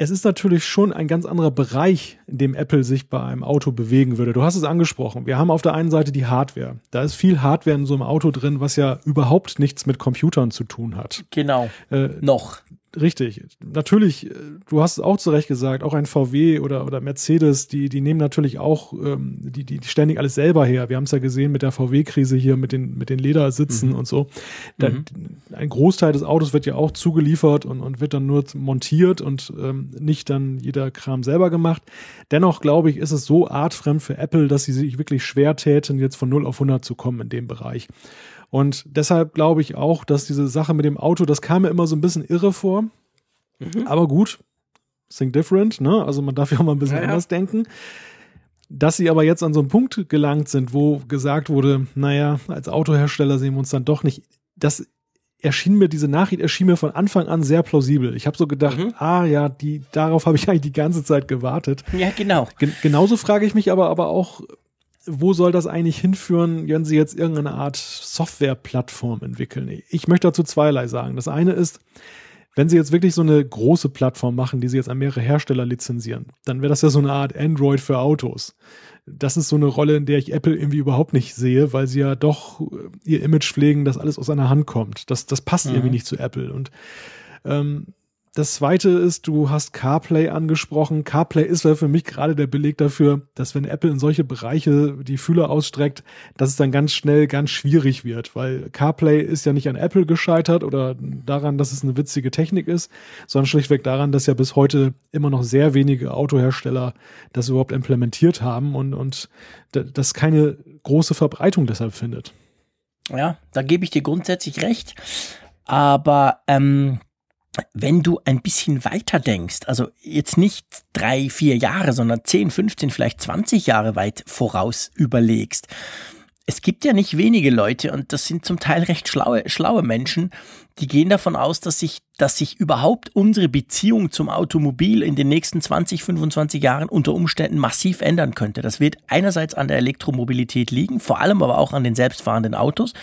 es ist natürlich schon ein ganz anderer Bereich, in dem Apple sich bei einem Auto bewegen würde. Du hast es angesprochen. Wir haben auf der einen Seite die Hardware. Da ist viel Hardware in so einem Auto drin, was ja überhaupt nichts mit Computern zu tun hat. Genau. Äh, Noch. Richtig. Natürlich, äh, du hast es auch zu Recht gesagt, auch ein VW oder, oder Mercedes, die, die nehmen natürlich auch, ähm, die, die ständig alles selber her. Wir haben es ja gesehen mit der VW-Krise hier, mit den, mit den Ledersitzen mhm. und so. Da, mhm. Ein Großteil des Autos wird ja auch zugeliefert und, und wird dann nur montiert und ähm, nicht dann jeder Kram selber gemacht. Dennoch glaube ich, ist es so artfremd für Apple, dass sie sich wirklich schwer täten, jetzt von 0 auf 100 zu kommen in dem Bereich. Und deshalb glaube ich auch, dass diese Sache mit dem Auto, das kam mir immer so ein bisschen irre vor. Mhm. Aber gut, think different, ne? Also man darf ja auch mal ein bisschen ja, anders ja. denken. Dass sie aber jetzt an so einen Punkt gelangt sind, wo gesagt wurde, naja, als Autohersteller sehen wir uns dann doch nicht. Das erschien mir, diese Nachricht erschien mir von Anfang an sehr plausibel. Ich habe so gedacht, mhm. ah ja, die, darauf habe ich eigentlich die ganze Zeit gewartet. Ja, genau. Gen genauso frage ich mich aber, aber auch, wo soll das eigentlich hinführen, wenn sie jetzt irgendeine Art Softwareplattform entwickeln? Ich möchte dazu zweierlei sagen. Das eine ist, wenn sie jetzt wirklich so eine große Plattform machen, die sie jetzt an mehrere Hersteller lizenzieren, dann wäre das ja so eine Art Android für Autos. Das ist so eine Rolle, in der ich Apple irgendwie überhaupt nicht sehe, weil sie ja doch ihr Image pflegen, dass alles aus einer Hand kommt. Das, das passt mhm. irgendwie nicht zu Apple. Und ähm, das zweite ist, du hast CarPlay angesprochen. CarPlay ist ja für mich gerade der Beleg dafür, dass wenn Apple in solche Bereiche die Fühler ausstreckt, dass es dann ganz schnell ganz schwierig wird, weil CarPlay ist ja nicht an Apple gescheitert oder daran, dass es eine witzige Technik ist, sondern schlichtweg daran, dass ja bis heute immer noch sehr wenige Autohersteller das überhaupt implementiert haben und, und das keine große Verbreitung deshalb findet. Ja, da gebe ich dir grundsätzlich recht. Aber ähm, wenn du ein bisschen weiter denkst, also jetzt nicht drei, vier Jahre, sondern 10, 15, vielleicht 20 Jahre weit voraus überlegst, es gibt ja nicht wenige Leute, und das sind zum Teil recht schlaue, schlaue Menschen, die gehen davon aus, dass sich, dass sich überhaupt unsere Beziehung zum Automobil in den nächsten 20, 25 Jahren unter Umständen massiv ändern könnte. Das wird einerseits an der Elektromobilität liegen, vor allem aber auch an den selbstfahrenden Autos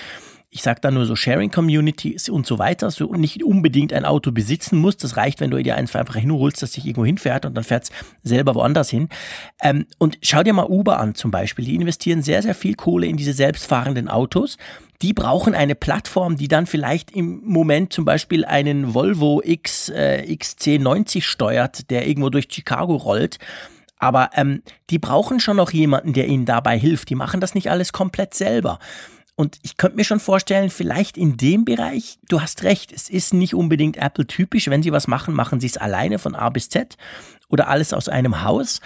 ich sage da nur so Sharing Communities und so weiter, so nicht unbedingt ein Auto besitzen musst. Das reicht, wenn du dir eins einfach hinholst, das dich irgendwo hinfährt und dann fährt es selber woanders hin. Ähm, und schau dir mal Uber an zum Beispiel. Die investieren sehr, sehr viel Kohle in diese selbstfahrenden Autos. Die brauchen eine Plattform, die dann vielleicht im Moment zum Beispiel einen Volvo X, äh, XC90 steuert, der irgendwo durch Chicago rollt. Aber ähm, die brauchen schon noch jemanden, der ihnen dabei hilft. Die machen das nicht alles komplett selber. Und ich könnte mir schon vorstellen, vielleicht in dem Bereich, du hast recht, es ist nicht unbedingt Apple-typisch. Wenn sie was machen, machen sie es alleine von A bis Z oder alles aus einem Haus.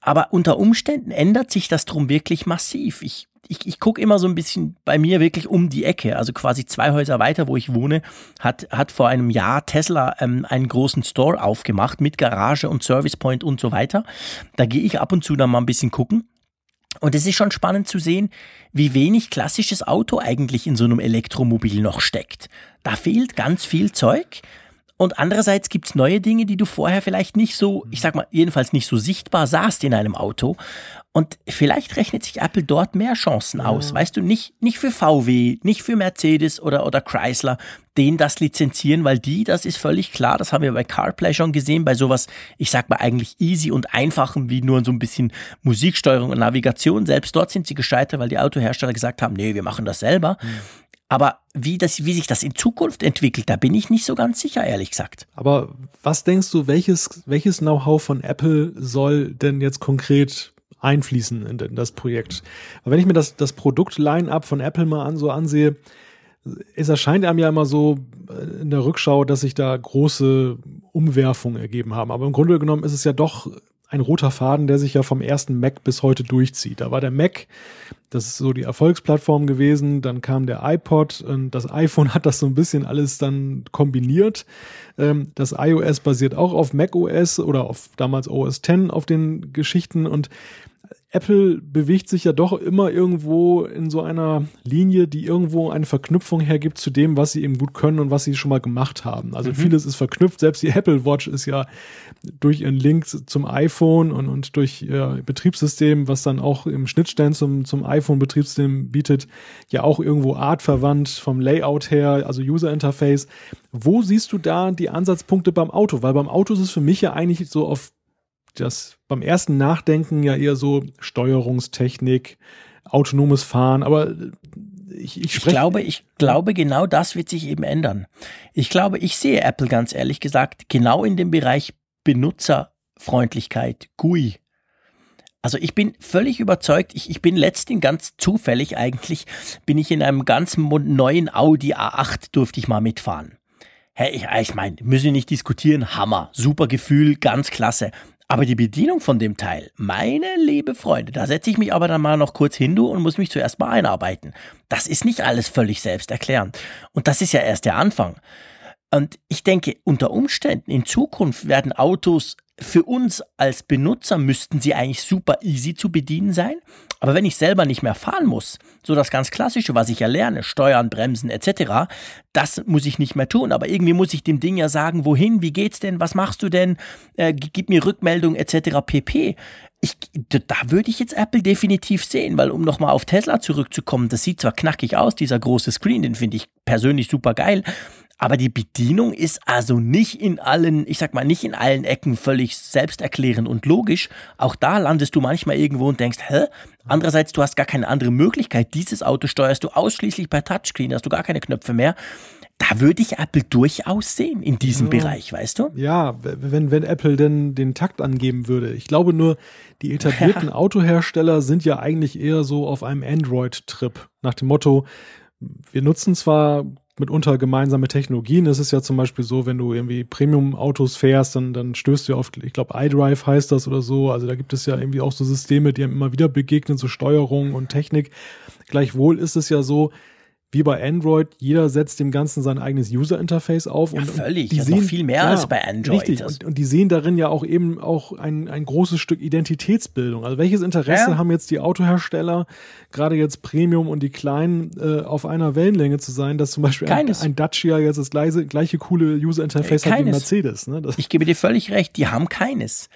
Aber unter Umständen ändert sich das drum wirklich massiv. Ich, ich, ich gucke immer so ein bisschen bei mir wirklich um die Ecke. Also quasi zwei Häuser weiter, wo ich wohne, hat, hat vor einem Jahr Tesla ähm, einen großen Store aufgemacht mit Garage und Service Point und so weiter. Da gehe ich ab und zu dann mal ein bisschen gucken. Und es ist schon spannend zu sehen, wie wenig klassisches Auto eigentlich in so einem Elektromobil noch steckt. Da fehlt ganz viel Zeug. Und andererseits gibt's neue Dinge, die du vorher vielleicht nicht so, ich sag mal, jedenfalls nicht so sichtbar sahst in einem Auto. Und vielleicht rechnet sich Apple dort mehr Chancen aus. Ja. Weißt du, nicht, nicht für VW, nicht für Mercedes oder, oder Chrysler, denen das lizenzieren, weil die, das ist völlig klar, das haben wir bei CarPlay schon gesehen, bei sowas, ich sag mal eigentlich easy und einfachem wie nur so ein bisschen Musiksteuerung und Navigation. Selbst dort sind sie gescheitert, weil die Autohersteller gesagt haben, nee, wir machen das selber. Mhm. Aber wie, das, wie sich das in Zukunft entwickelt, da bin ich nicht so ganz sicher, ehrlich gesagt. Aber was denkst du, welches, welches Know-how von Apple soll denn jetzt konkret einfließen in, das Projekt. Aber wenn ich mir das, das Produkt-Line-Up von Apple mal an, so ansehe, es erscheint einem ja immer so äh, in der Rückschau, dass sich da große Umwerfungen ergeben haben. Aber im Grunde genommen ist es ja doch ein roter Faden, der sich ja vom ersten Mac bis heute durchzieht. Da war der Mac, das ist so die Erfolgsplattform gewesen, dann kam der iPod und das iPhone hat das so ein bisschen alles dann kombiniert. Ähm, das iOS basiert auch auf macOS oder auf damals OS X auf den Geschichten und Apple bewegt sich ja doch immer irgendwo in so einer Linie, die irgendwo eine Verknüpfung hergibt zu dem, was sie eben gut können und was sie schon mal gemacht haben. Also mhm. vieles ist verknüpft. Selbst die Apple Watch ist ja durch ihren Link zum iPhone und, und durch ihr Betriebssystem, was dann auch im Schnittstellen zum, zum iPhone-Betriebssystem bietet, ja auch irgendwo artverwandt vom Layout her, also User Interface. Wo siehst du da die Ansatzpunkte beim Auto? Weil beim Auto ist es für mich ja eigentlich so auf das beim ersten Nachdenken ja eher so Steuerungstechnik, autonomes Fahren, aber ich, ich, ich glaube, ich glaube, genau das wird sich eben ändern. Ich glaube, ich sehe Apple ganz ehrlich gesagt genau in dem Bereich Benutzerfreundlichkeit, GUI. Also ich bin völlig überzeugt, ich, ich bin letztens ganz zufällig eigentlich, bin ich in einem ganz neuen Audi A8 durfte ich mal mitfahren. Hey, ich, ich meine, müssen wir nicht diskutieren, Hammer, super Gefühl, ganz klasse. Aber die Bedienung von dem Teil, meine liebe Freunde, da setze ich mich aber dann mal noch kurz hin und muss mich zuerst mal einarbeiten. Das ist nicht alles völlig selbsterklärend. Und das ist ja erst der Anfang. Und ich denke, unter Umständen in Zukunft werden Autos für uns als Benutzer müssten sie eigentlich super easy zu bedienen sein. Aber wenn ich selber nicht mehr fahren muss, so das ganz Klassische, was ich erlerne, Steuern, Bremsen etc., das muss ich nicht mehr tun. Aber irgendwie muss ich dem Ding ja sagen, wohin, wie geht's denn, was machst du denn, äh, gib mir Rückmeldung etc. pp. Ich, da würde ich jetzt Apple definitiv sehen, weil um nochmal auf Tesla zurückzukommen, das sieht zwar knackig aus, dieser große Screen, den finde ich persönlich super geil, Aber die Bedienung ist also nicht in allen, ich sag mal, nicht in allen Ecken völlig selbsterklärend und logisch. Auch da landest du manchmal irgendwo und denkst, hä? Andererseits, du hast gar keine andere Möglichkeit. Dieses Auto steuerst du ausschließlich per Touchscreen, hast du gar keine Knöpfe mehr. Da würde ich Apple durchaus sehen in diesem ja. Bereich, weißt du? Ja, wenn, wenn Apple denn den Takt angeben würde. Ich glaube nur, die etablierten ja. Autohersteller sind ja eigentlich eher so auf einem Android-Trip. Nach dem Motto, wir nutzen zwar mitunter gemeinsame Technologien. Es ist ja zum Beispiel so, wenn du irgendwie Premium-Autos fährst, dann, dann stößt du auf, ich glaube, iDrive heißt das oder so. Also da gibt es ja irgendwie auch so Systeme, die einem immer wieder begegnen, so Steuerung und Technik. Gleichwohl ist es ja so, wie bei Android, jeder setzt dem Ganzen sein eigenes User-Interface auf. Ja, und, völlig. die sehen, noch viel mehr ja, als bei Android. Richtig. Und, und, die sehen darin ja auch eben auch ein, ein großes Stück Identitätsbildung. Also welches Interesse ja. haben jetzt die Autohersteller, gerade jetzt Premium und die Kleinen, äh, auf einer Wellenlänge zu sein, dass zum Beispiel ein, ein, Dacia jetzt das gleiche, gleiche coole User-Interface hat wie Mercedes. Ne? ich gebe dir völlig recht, die haben keines.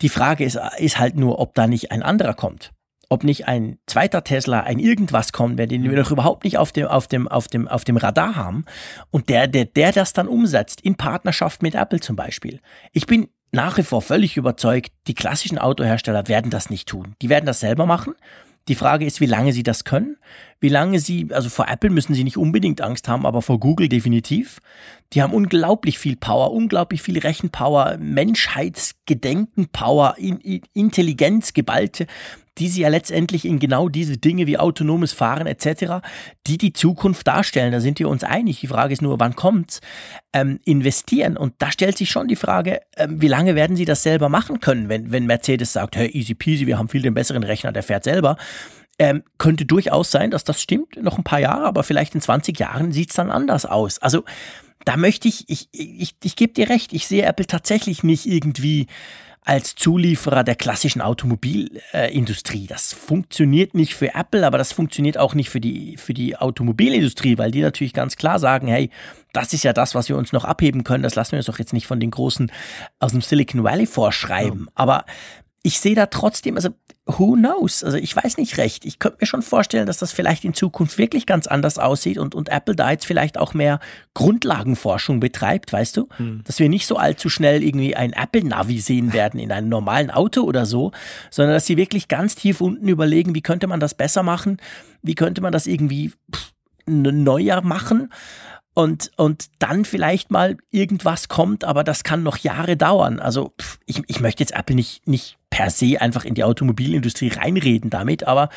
Die Frage ist, ist halt nur, ob da nicht ein anderer kommt ob nicht ein zweiter Tesla, ein irgendwas kommt, den wir noch überhaupt nicht auf dem, auf dem, auf dem, auf dem Radar haben und der, der, der das dann umsetzt, in Partnerschaft mit Apple zum Beispiel. Ich bin nach wie vor völlig überzeugt, die klassischen Autohersteller werden das nicht tun. Die werden das selber machen. Die Frage ist, wie lange sie das können, wie lange sie, also vor Apple müssen sie nicht unbedingt Angst haben, aber vor Google definitiv. Die haben unglaublich viel Power, unglaublich viel Rechenpower, Menschheitsgedenkenpower, Intelligenz, geballte die sie ja letztendlich in genau diese Dinge wie autonomes Fahren etc., die die Zukunft darstellen. Da sind wir uns einig. Die Frage ist nur, wann kommt's? Ähm, investieren. Und da stellt sich schon die Frage, ähm, wie lange werden sie das selber machen können, wenn, wenn Mercedes sagt, hey, easy peasy, wir haben viel den besseren Rechner, der fährt selber. Ähm, könnte durchaus sein, dass das stimmt, noch ein paar Jahre, aber vielleicht in 20 Jahren sieht's dann anders aus. Also da möchte ich, ich, ich, ich, ich gebe dir recht, ich sehe Apple tatsächlich nicht irgendwie als Zulieferer der klassischen Automobilindustrie. Das funktioniert nicht für Apple, aber das funktioniert auch nicht für die, für die Automobilindustrie, weil die natürlich ganz klar sagen, hey, das ist ja das, was wir uns noch abheben können. Das lassen wir uns doch jetzt nicht von den Großen aus dem Silicon Valley vorschreiben. Ja. Aber ich sehe da trotzdem, also who knows? Also ich weiß nicht recht. Ich könnte mir schon vorstellen, dass das vielleicht in Zukunft wirklich ganz anders aussieht und, und Apple da jetzt vielleicht auch mehr Grundlagenforschung betreibt, weißt du? Hm. Dass wir nicht so allzu schnell irgendwie ein Apple-Navi sehen werden in einem normalen Auto oder so, sondern dass sie wirklich ganz tief unten überlegen, wie könnte man das besser machen? Wie könnte man das irgendwie pff, neuer machen? Und, und dann vielleicht mal irgendwas kommt, aber das kann noch Jahre dauern. Also pff, ich, ich möchte jetzt Apple nicht, nicht per se einfach in die Automobilindustrie reinreden damit, aber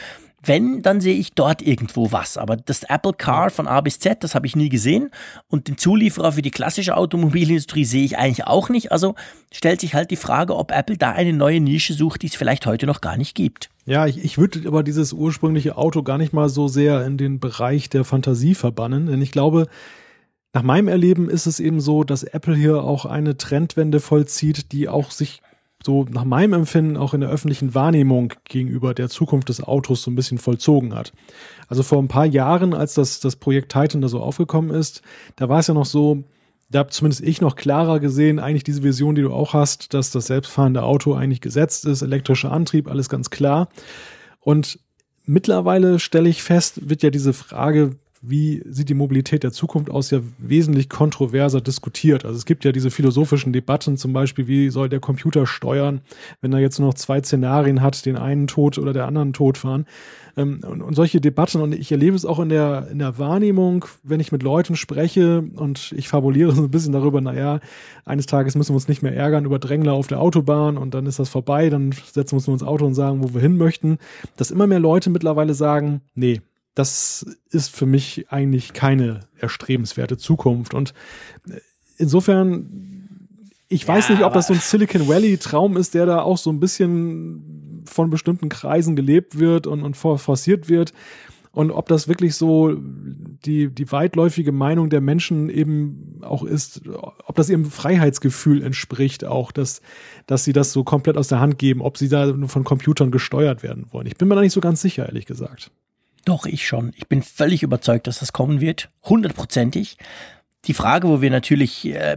wenn, dann sehe ich dort irgendwo was. Aber das Apple Car von A bis Z, das habe ich nie gesehen. Und den Zulieferer für die klassische Automobilindustrie sehe ich eigentlich auch nicht. Also stellt sich halt die Frage, ob Apple da eine neue Nische sucht, die es vielleicht heute noch gar nicht gibt. Ja, ich, ich würde aber dieses ursprüngliche Auto gar nicht mal so sehr in den Bereich der Fantasie verbannen. Denn ich glaube, nach meinem Erleben ist es eben so, dass Apple hier auch eine Trendwende vollzieht, die auch sich so nach meinem Empfinden auch in der öffentlichen Wahrnehmung gegenüber der Zukunft des Autos so ein bisschen vollzogen hat. Also vor ein paar Jahren, als das, das Projekt Titan da so aufgekommen ist, da war es ja noch so, da habe zumindest ich noch klarer gesehen, eigentlich diese Vision, die du auch hast, dass das selbstfahrende Auto eigentlich gesetzt ist, elektrischer Antrieb, alles ganz klar. Und mittlerweile stelle ich fest, wird ja diese Frage, wie sieht die Mobilität der Zukunft aus, ja wesentlich kontroverser diskutiert. Also es gibt ja diese philosophischen Debatten, zum Beispiel, wie soll der Computer steuern, wenn er jetzt nur noch zwei Szenarien hat, den einen Tod oder der anderen Tod fahren. Ähm, und, und, solche Debatten, und ich erlebe es auch in der, in der Wahrnehmung, wenn ich mit Leuten spreche und ich fabuliere so ein bisschen darüber, naja, eines Tages müssen wir uns nicht mehr ärgern über Drängler auf der Autobahn und dann ist das vorbei, dann setzen wir uns nur ins Auto und sagen, wo wir hin möchten, dass immer mehr Leute mittlerweile sagen, nee, das ist für mich eigentlich keine erstrebenswerte Zukunft. Und äh, insofern, ich weiß ja, nicht, ob das so ein Silicon Valley Traum ist, der da auch so ein bisschen von bestimmten Kreisen gelebt wird und, und forciert wird. Und ob das wirklich so die, die weitläufige Meinung der Menschen eben auch ist, ob das ihrem Freiheitsgefühl entspricht, auch, dass, dass sie das so komplett aus der Hand geben, ob sie da nur von Computern gesteuert werden wollen. Ich bin mir da nicht so ganz sicher, ehrlich gesagt. Doch, ich schon. Ich bin völlig überzeugt, dass das kommen wird. Hundertprozentig. Die Frage, wo wir natürlich äh,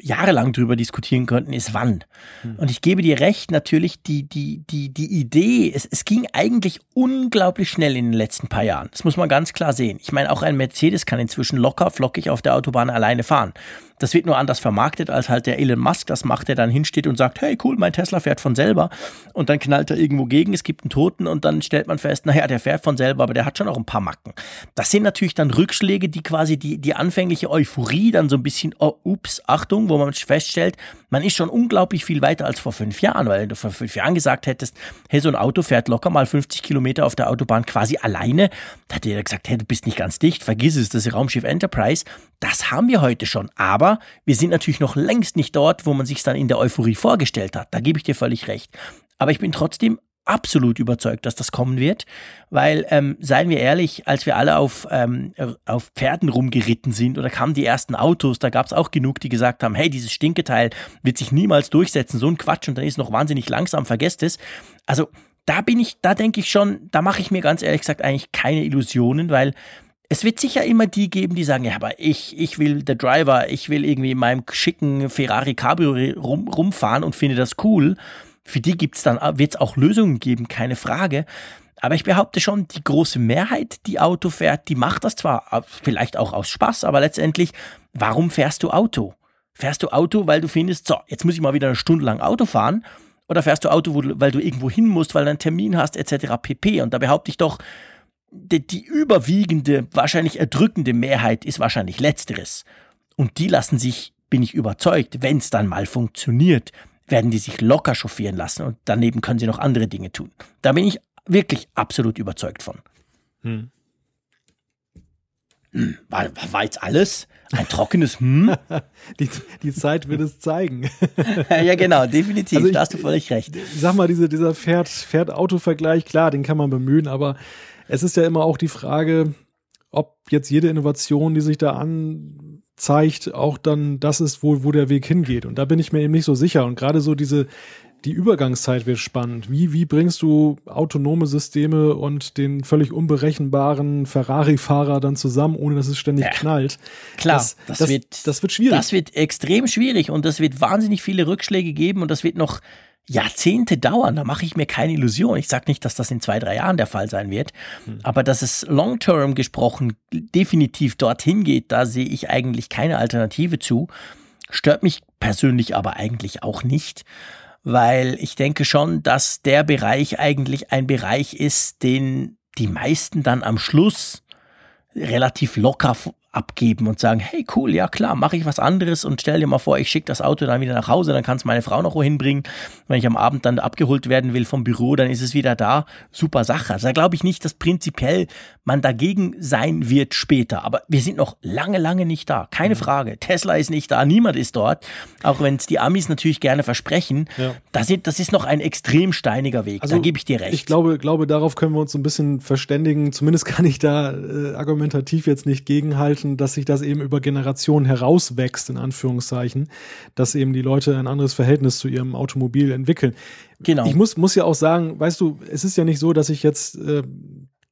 jahrelang drüber diskutieren könnten, ist wann. Hm. Und ich gebe dir recht, natürlich, die, die, die, die Idee, es, es ging eigentlich unglaublich schnell in den letzten paar Jahren. Das muss man ganz klar sehen. Ich meine, auch ein Mercedes kann inzwischen locker, flockig auf der Autobahn alleine fahren. Das wird nur anders vermarktet, als halt der Elon Musk das macht, der dann hinsteht und sagt, hey cool, mein Tesla fährt von selber. Und dann knallt er irgendwo gegen, es gibt einen Toten und dann stellt man fest, naja, der fährt von selber, aber der hat schon auch ein paar Macken. Das sind natürlich dann Rückschläge, die quasi die, die anfängliche Euphorie dann so ein bisschen, oh, ups, Achtung, wo man feststellt, man ist schon unglaublich viel weiter als vor fünf Jahren, weil du vor fünf Jahren gesagt hättest, hey, so ein Auto fährt locker mal 50 Kilometer auf der Autobahn quasi alleine. Da hat jeder gesagt, hey, du bist nicht ganz dicht, vergiss es, das ist Raumschiff Enterprise. Das haben wir heute schon, aber wir sind natürlich noch längst nicht dort, wo man sich dann in der Euphorie vorgestellt hat. Da gebe ich dir völlig recht. Aber ich bin trotzdem absolut überzeugt, dass das kommen wird, weil, ähm, seien wir ehrlich, als wir alle auf, ähm, auf Pferden rumgeritten sind oder kamen die ersten Autos, da gab es auch genug, die gesagt haben, hey, dieses Stinketeil wird sich niemals durchsetzen, so ein Quatsch und dann ist noch wahnsinnig langsam, vergesst es. Also da bin ich, da denke ich schon, da mache ich mir ganz ehrlich gesagt eigentlich keine Illusionen, weil es wird sicher immer die geben, die sagen, ja, aber ich, ich will der Driver, ich will irgendwie in meinem schicken Ferrari Cabrio rum, rumfahren und finde das cool. Für die gibt's dann, wird es auch Lösungen geben, keine Frage. Aber ich behaupte schon, die große Mehrheit, die Auto fährt, die macht das zwar äh, vielleicht auch aus Spaß, aber letztendlich, warum fährst du Auto? Fährst du Auto, weil du findest, so, jetzt muss ich mal wieder eine Stunde lang Auto fahren? Oder fährst du Auto, weil du irgendwo hin musst, weil du einen Termin hast, etc. pp. Und da behaupte ich doch, die, die überwiegende, wahrscheinlich erdrückende Mehrheit ist wahrscheinlich letzteres. Und die lassen sich, bin ich überzeugt, wenn es dann mal funktioniert, werden die sich locker chauffieren lassen und daneben können sie noch andere Dinge tun. Da bin ich wirklich absolut überzeugt von. Hm. hm war, war jetzt alles? Ein trockenes Hm? die, die Zeit wird es zeigen. ja, genau, definitiv. Also ich, da hast du völlig recht. Sag mal, diese, dieser Pferd-Auto-Vergleich, klar, den kann man bemühen, aber es ist ja immer auch die Frage, ob jetzt jede Innovation, die sich da anzeigt, auch dann das ist, wo, wo der Weg hingeht. Und da bin ich mir eben nicht so sicher. Und gerade so diese, die Übergangszeit wird spannend. Wie, wie bringst du autonome Systeme und den völlig unberechenbaren Ferrari-Fahrer dann zusammen, ohne dass es ständig ja, knallt? Klar, das, das, das, wird, das wird schwierig. Das wird extrem schwierig und das wird wahnsinnig viele Rückschläge geben und das wird noch Jahrzehnte dauern. Da mache ich mir keine Illusion. Ich sage nicht, dass das in zwei, drei Jahren der Fall sein wird, hm. aber dass es long-term gesprochen definitiv dorthin geht, da sehe ich eigentlich keine Alternative zu. Stört mich persönlich aber eigentlich auch nicht, weil ich denke schon, dass der Bereich eigentlich ein Bereich ist, den die meisten dann am Schluss relativ locker abgeben und sagen, hey cool, ja klar, mache ich was anderes und stell dir mal vor, ich schicke das Auto dann wieder nach Hause, dann kann es meine Frau noch wohin bringen. Wenn ich am Abend dann abgeholt werden will vom Büro, dann ist es wieder da. Super Sache. Also da glaube ich nicht, dass prinzipiell man dagegen sein wird später. Aber wir sind noch lange, lange nicht da. Keine mhm. Frage. Tesla ist nicht da, niemand ist dort. Auch wenn es die Amis natürlich gerne versprechen. Ja. Das, ist, das ist noch ein extrem steiniger Weg. Also, da gebe ich dir recht. Ich glaube, glaube, darauf können wir uns so ein bisschen verständigen. Zumindest kann ich da äh, argumentativ jetzt nicht gegenhalten Zeichen, dass sich das eben über Generationen herauswächst, in Anführungszeichen, dass eben die Leute ein anderes Verhältnis zu ihrem Automobil entwickeln. Genau. Ich muss, muss ja auch sagen, weißt du, es ist ja nicht so, dass ich jetzt äh,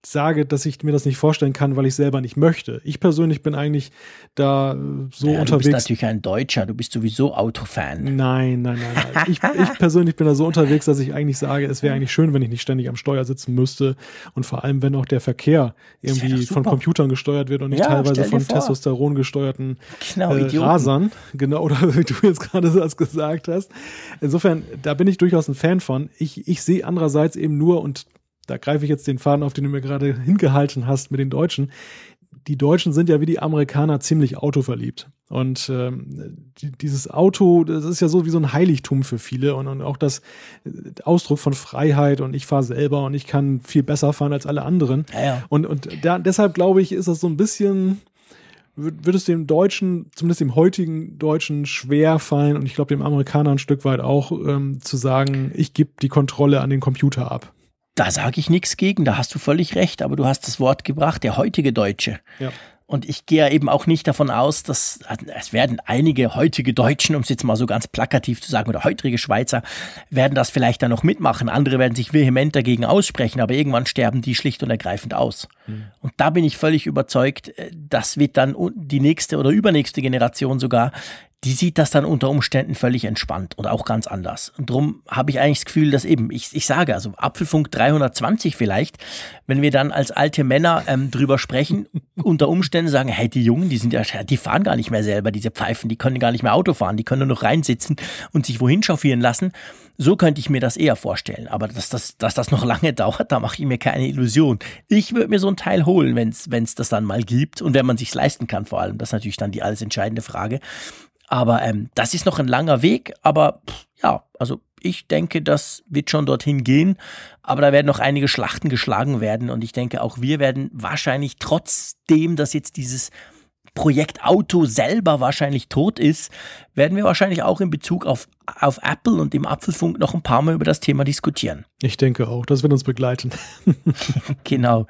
sage, dass ich mir das nicht vorstellen kann, weil ich selber nicht möchte. Ich persönlich bin eigentlich da äh, so ja, unterwegs. Du bist natürlich ein Deutscher, du bist sowieso Autofan. Nein, nein, nein. nein. ich, ich, persönlich bin da so unterwegs, dass ich eigentlich sage, es wäre eigentlich schön, wenn ich nicht ständig am Steuer sitzen müsste und vor allem, wenn auch der Verkehr irgendwie von Computern gesteuert wird und nicht ja, teilweise von Testosteron gesteuerten genau, äh, Rasern. Genau, oder wie du jetzt gerade das gesagt hast. Insofern, da bin ich durchaus ein Fan von. Ich, ich sehe andererseits eben nur und da greife ich jetzt den Faden auf, den du mir gerade hingehalten hast mit den Deutschen. Die Deutschen sind ja wie die Amerikaner ziemlich autoverliebt. Und ähm, dieses Auto, das ist ja so wie so ein Heiligtum für viele und, und auch das äh, Ausdruck von Freiheit und ich fahre selber und ich kann viel besser fahren als alle anderen. Ja, ja. Und, und da, deshalb glaube ich, ist das so ein bisschen, wird es dem Deutschen, zumindest dem heutigen Deutschen, schwer fallen und ich glaube dem Amerikaner ein Stück weit auch, ähm, zu sagen, ich gebe die Kontrolle an den Computer ab. Da sage ich nichts gegen, da hast du völlig recht, aber du hast das Wort gebracht, der heutige Deutsche. Ja. Und ich gehe ja eben auch nicht davon aus, dass es werden einige heutige Deutschen, um es jetzt mal so ganz plakativ zu sagen, oder heutige Schweizer, werden das vielleicht dann noch mitmachen. Andere werden sich vehement dagegen aussprechen, aber irgendwann sterben die schlicht und ergreifend aus. Mhm. Und da bin ich völlig überzeugt, äh, das wird dann die nächste oder übernächste Generation sogar die sieht das dann unter Umständen völlig entspannt und auch ganz anders. Und darum habe ich eigentlich das Gefühl, dass eben, ich, ich sage, also Apfelfunk 320 vielleicht, wenn wir dann als alte Männer ähm, drüber sprechen, unter Umständen sagen, hey, die Jungen, die sind ja, die fahren gar nicht mehr selber, diese Pfeifen, die können gar nicht mehr Auto fahren, die können nur noch reinsitzen und sich wohin chauffieren lassen. So könnte ich mir das eher vorstellen. Aber dass das, dass das noch lange dauert, da mache ich mir keine Illusion. Ich würde mir so ein Teil holen, wenn es das dann mal gibt und wenn man sich leisten kann vor allem. Das ist natürlich dann die alles entscheidende Frage. Aber ähm, das ist noch ein langer Weg, aber pff, ja, also ich denke, das wird schon dorthin gehen, aber da werden noch einige Schlachten geschlagen werden. Und ich denke, auch wir werden wahrscheinlich trotzdem, dass jetzt dieses Projekt Auto selber wahrscheinlich tot ist, werden wir wahrscheinlich auch in Bezug auf, auf Apple und im Apfelfunk noch ein paar Mal über das Thema diskutieren. Ich denke auch, das wird uns begleiten. genau.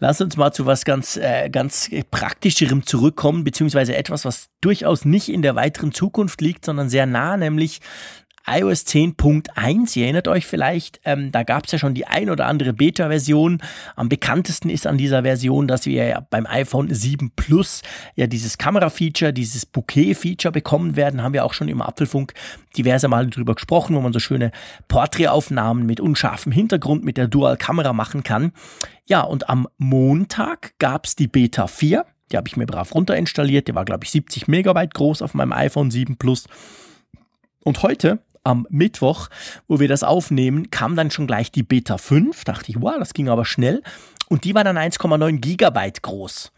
Lass uns mal zu was ganz, äh, ganz praktischerem zurückkommen, beziehungsweise etwas, was durchaus nicht in der weiteren Zukunft liegt, sondern sehr nah, nämlich iOS 10.1, ihr erinnert euch vielleicht, ähm, da gab es ja schon die ein oder andere Beta-Version. Am bekanntesten ist an dieser Version, dass wir ja beim iPhone 7 Plus ja dieses Kamera-Feature, dieses Bouquet-Feature bekommen werden. Haben wir auch schon im Apfelfunk diverse Male drüber gesprochen, wo man so schöne Porträtaufnahmen mit unscharfem Hintergrund mit der Dual-Kamera machen kann. Ja, und am Montag gab es die Beta 4. Die habe ich mir brav runterinstalliert. Der war, glaube ich, 70 Megabyte groß auf meinem iPhone 7 Plus. Und heute am Mittwoch, wo wir das aufnehmen, kam dann schon gleich die Beta 5. Dachte ich, wow, das ging aber schnell. Und die war dann 1,9 Gigabyte groß.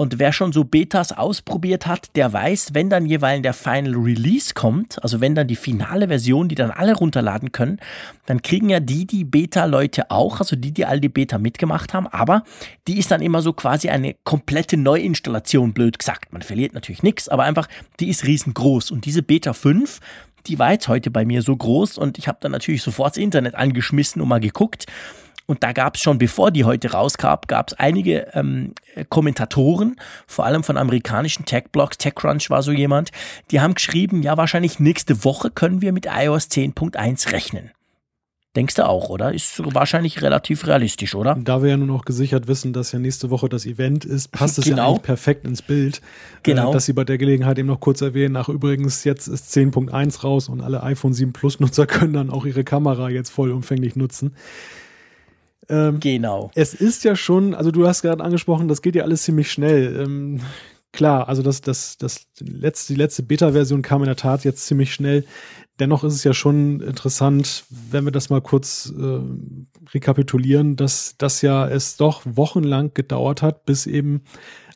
Und wer schon so Betas ausprobiert hat, der weiß, wenn dann jeweils der Final Release kommt, also wenn dann die finale Version, die dann alle runterladen können, dann kriegen ja die, die Beta-Leute auch, also die, die all die Beta mitgemacht haben, aber die ist dann immer so quasi eine komplette Neuinstallation, blöd gesagt. Man verliert natürlich nichts, aber einfach, die ist riesengroß. Und diese Beta 5, die war jetzt heute bei mir so groß und ich habe dann natürlich sofort das Internet angeschmissen und mal geguckt. Und da gab es schon, bevor die heute rauskam, gab es einige ähm, Kommentatoren, vor allem von amerikanischen Tech-Blogs, TechCrunch war so jemand, die haben geschrieben, ja, wahrscheinlich nächste Woche können wir mit iOS 10.1 rechnen. Denkst du auch, oder? Ist wahrscheinlich relativ realistisch, oder? Da wir ja nun auch gesichert wissen, dass ja nächste Woche das Event ist, passt es genau. ja eigentlich perfekt ins Bild. Äh, genau. Äh, dass Sie bei der Gelegenheit eben noch kurz erwähnen, ach übrigens, jetzt ist 10.1 raus und alle iPhone 7 Plus Nutzer können dann auch ihre Kamera jetzt vollumfänglich nutzen. Ähm, genau. Es ist ja schon, also du hast gerade angesprochen, das geht ja alles ziemlich schnell. Ähm, klar, also das, das, das letzte, die letzte Beta-Version kam in der Tat jetzt ziemlich schnell. Dennoch ist es ja schon interessant, wenn wir das mal kurz äh, rekapitulieren, dass das ja es doch wochenlang gedauert hat, bis eben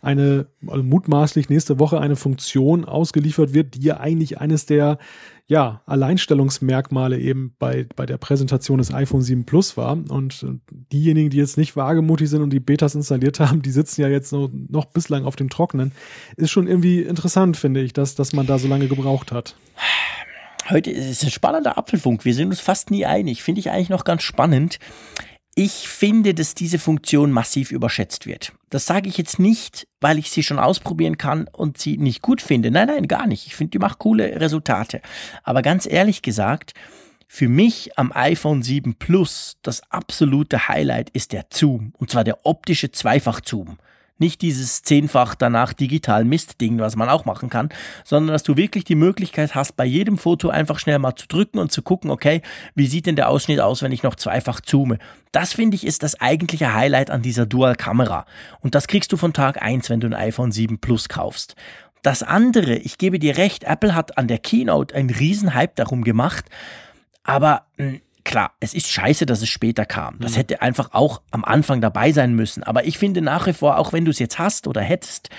eine also mutmaßlich nächste Woche eine Funktion ausgeliefert wird, die ja eigentlich eines der ja, Alleinstellungsmerkmale eben bei, bei der Präsentation des iPhone 7 Plus war. Und diejenigen, die jetzt nicht wagemutig sind und die Betas installiert haben, die sitzen ja jetzt noch, noch bislang auf dem Trockenen. Ist schon irgendwie interessant, finde ich, dass, dass man da so lange gebraucht hat. Heute ist es ein spannender Apfelfunk. Wir sind uns fast nie einig. Finde ich eigentlich noch ganz spannend. Ich finde, dass diese Funktion massiv überschätzt wird. Das sage ich jetzt nicht, weil ich sie schon ausprobieren kann und sie nicht gut finde. Nein, nein, gar nicht. Ich finde, die macht coole Resultate. Aber ganz ehrlich gesagt, für mich am iPhone 7 Plus das absolute Highlight ist der Zoom. Und zwar der optische Zweifach-Zoom. Nicht dieses zehnfach danach digital Mist-Ding, was man auch machen kann, sondern dass du wirklich die Möglichkeit hast, bei jedem Foto einfach schnell mal zu drücken und zu gucken, okay, wie sieht denn der Ausschnitt aus, wenn ich noch zweifach zoome. Das finde ich ist das eigentliche Highlight an dieser Dual-Kamera. Und das kriegst du von Tag eins, wenn du ein iPhone 7 Plus kaufst. Das andere, ich gebe dir recht, Apple hat an der Keynote einen riesen Hype darum gemacht, aber hm, klar, es ist scheiße, dass es später kam. Das mhm. hätte einfach auch am Anfang dabei sein müssen. Aber ich finde nach wie vor, auch wenn du es jetzt hast oder hättest,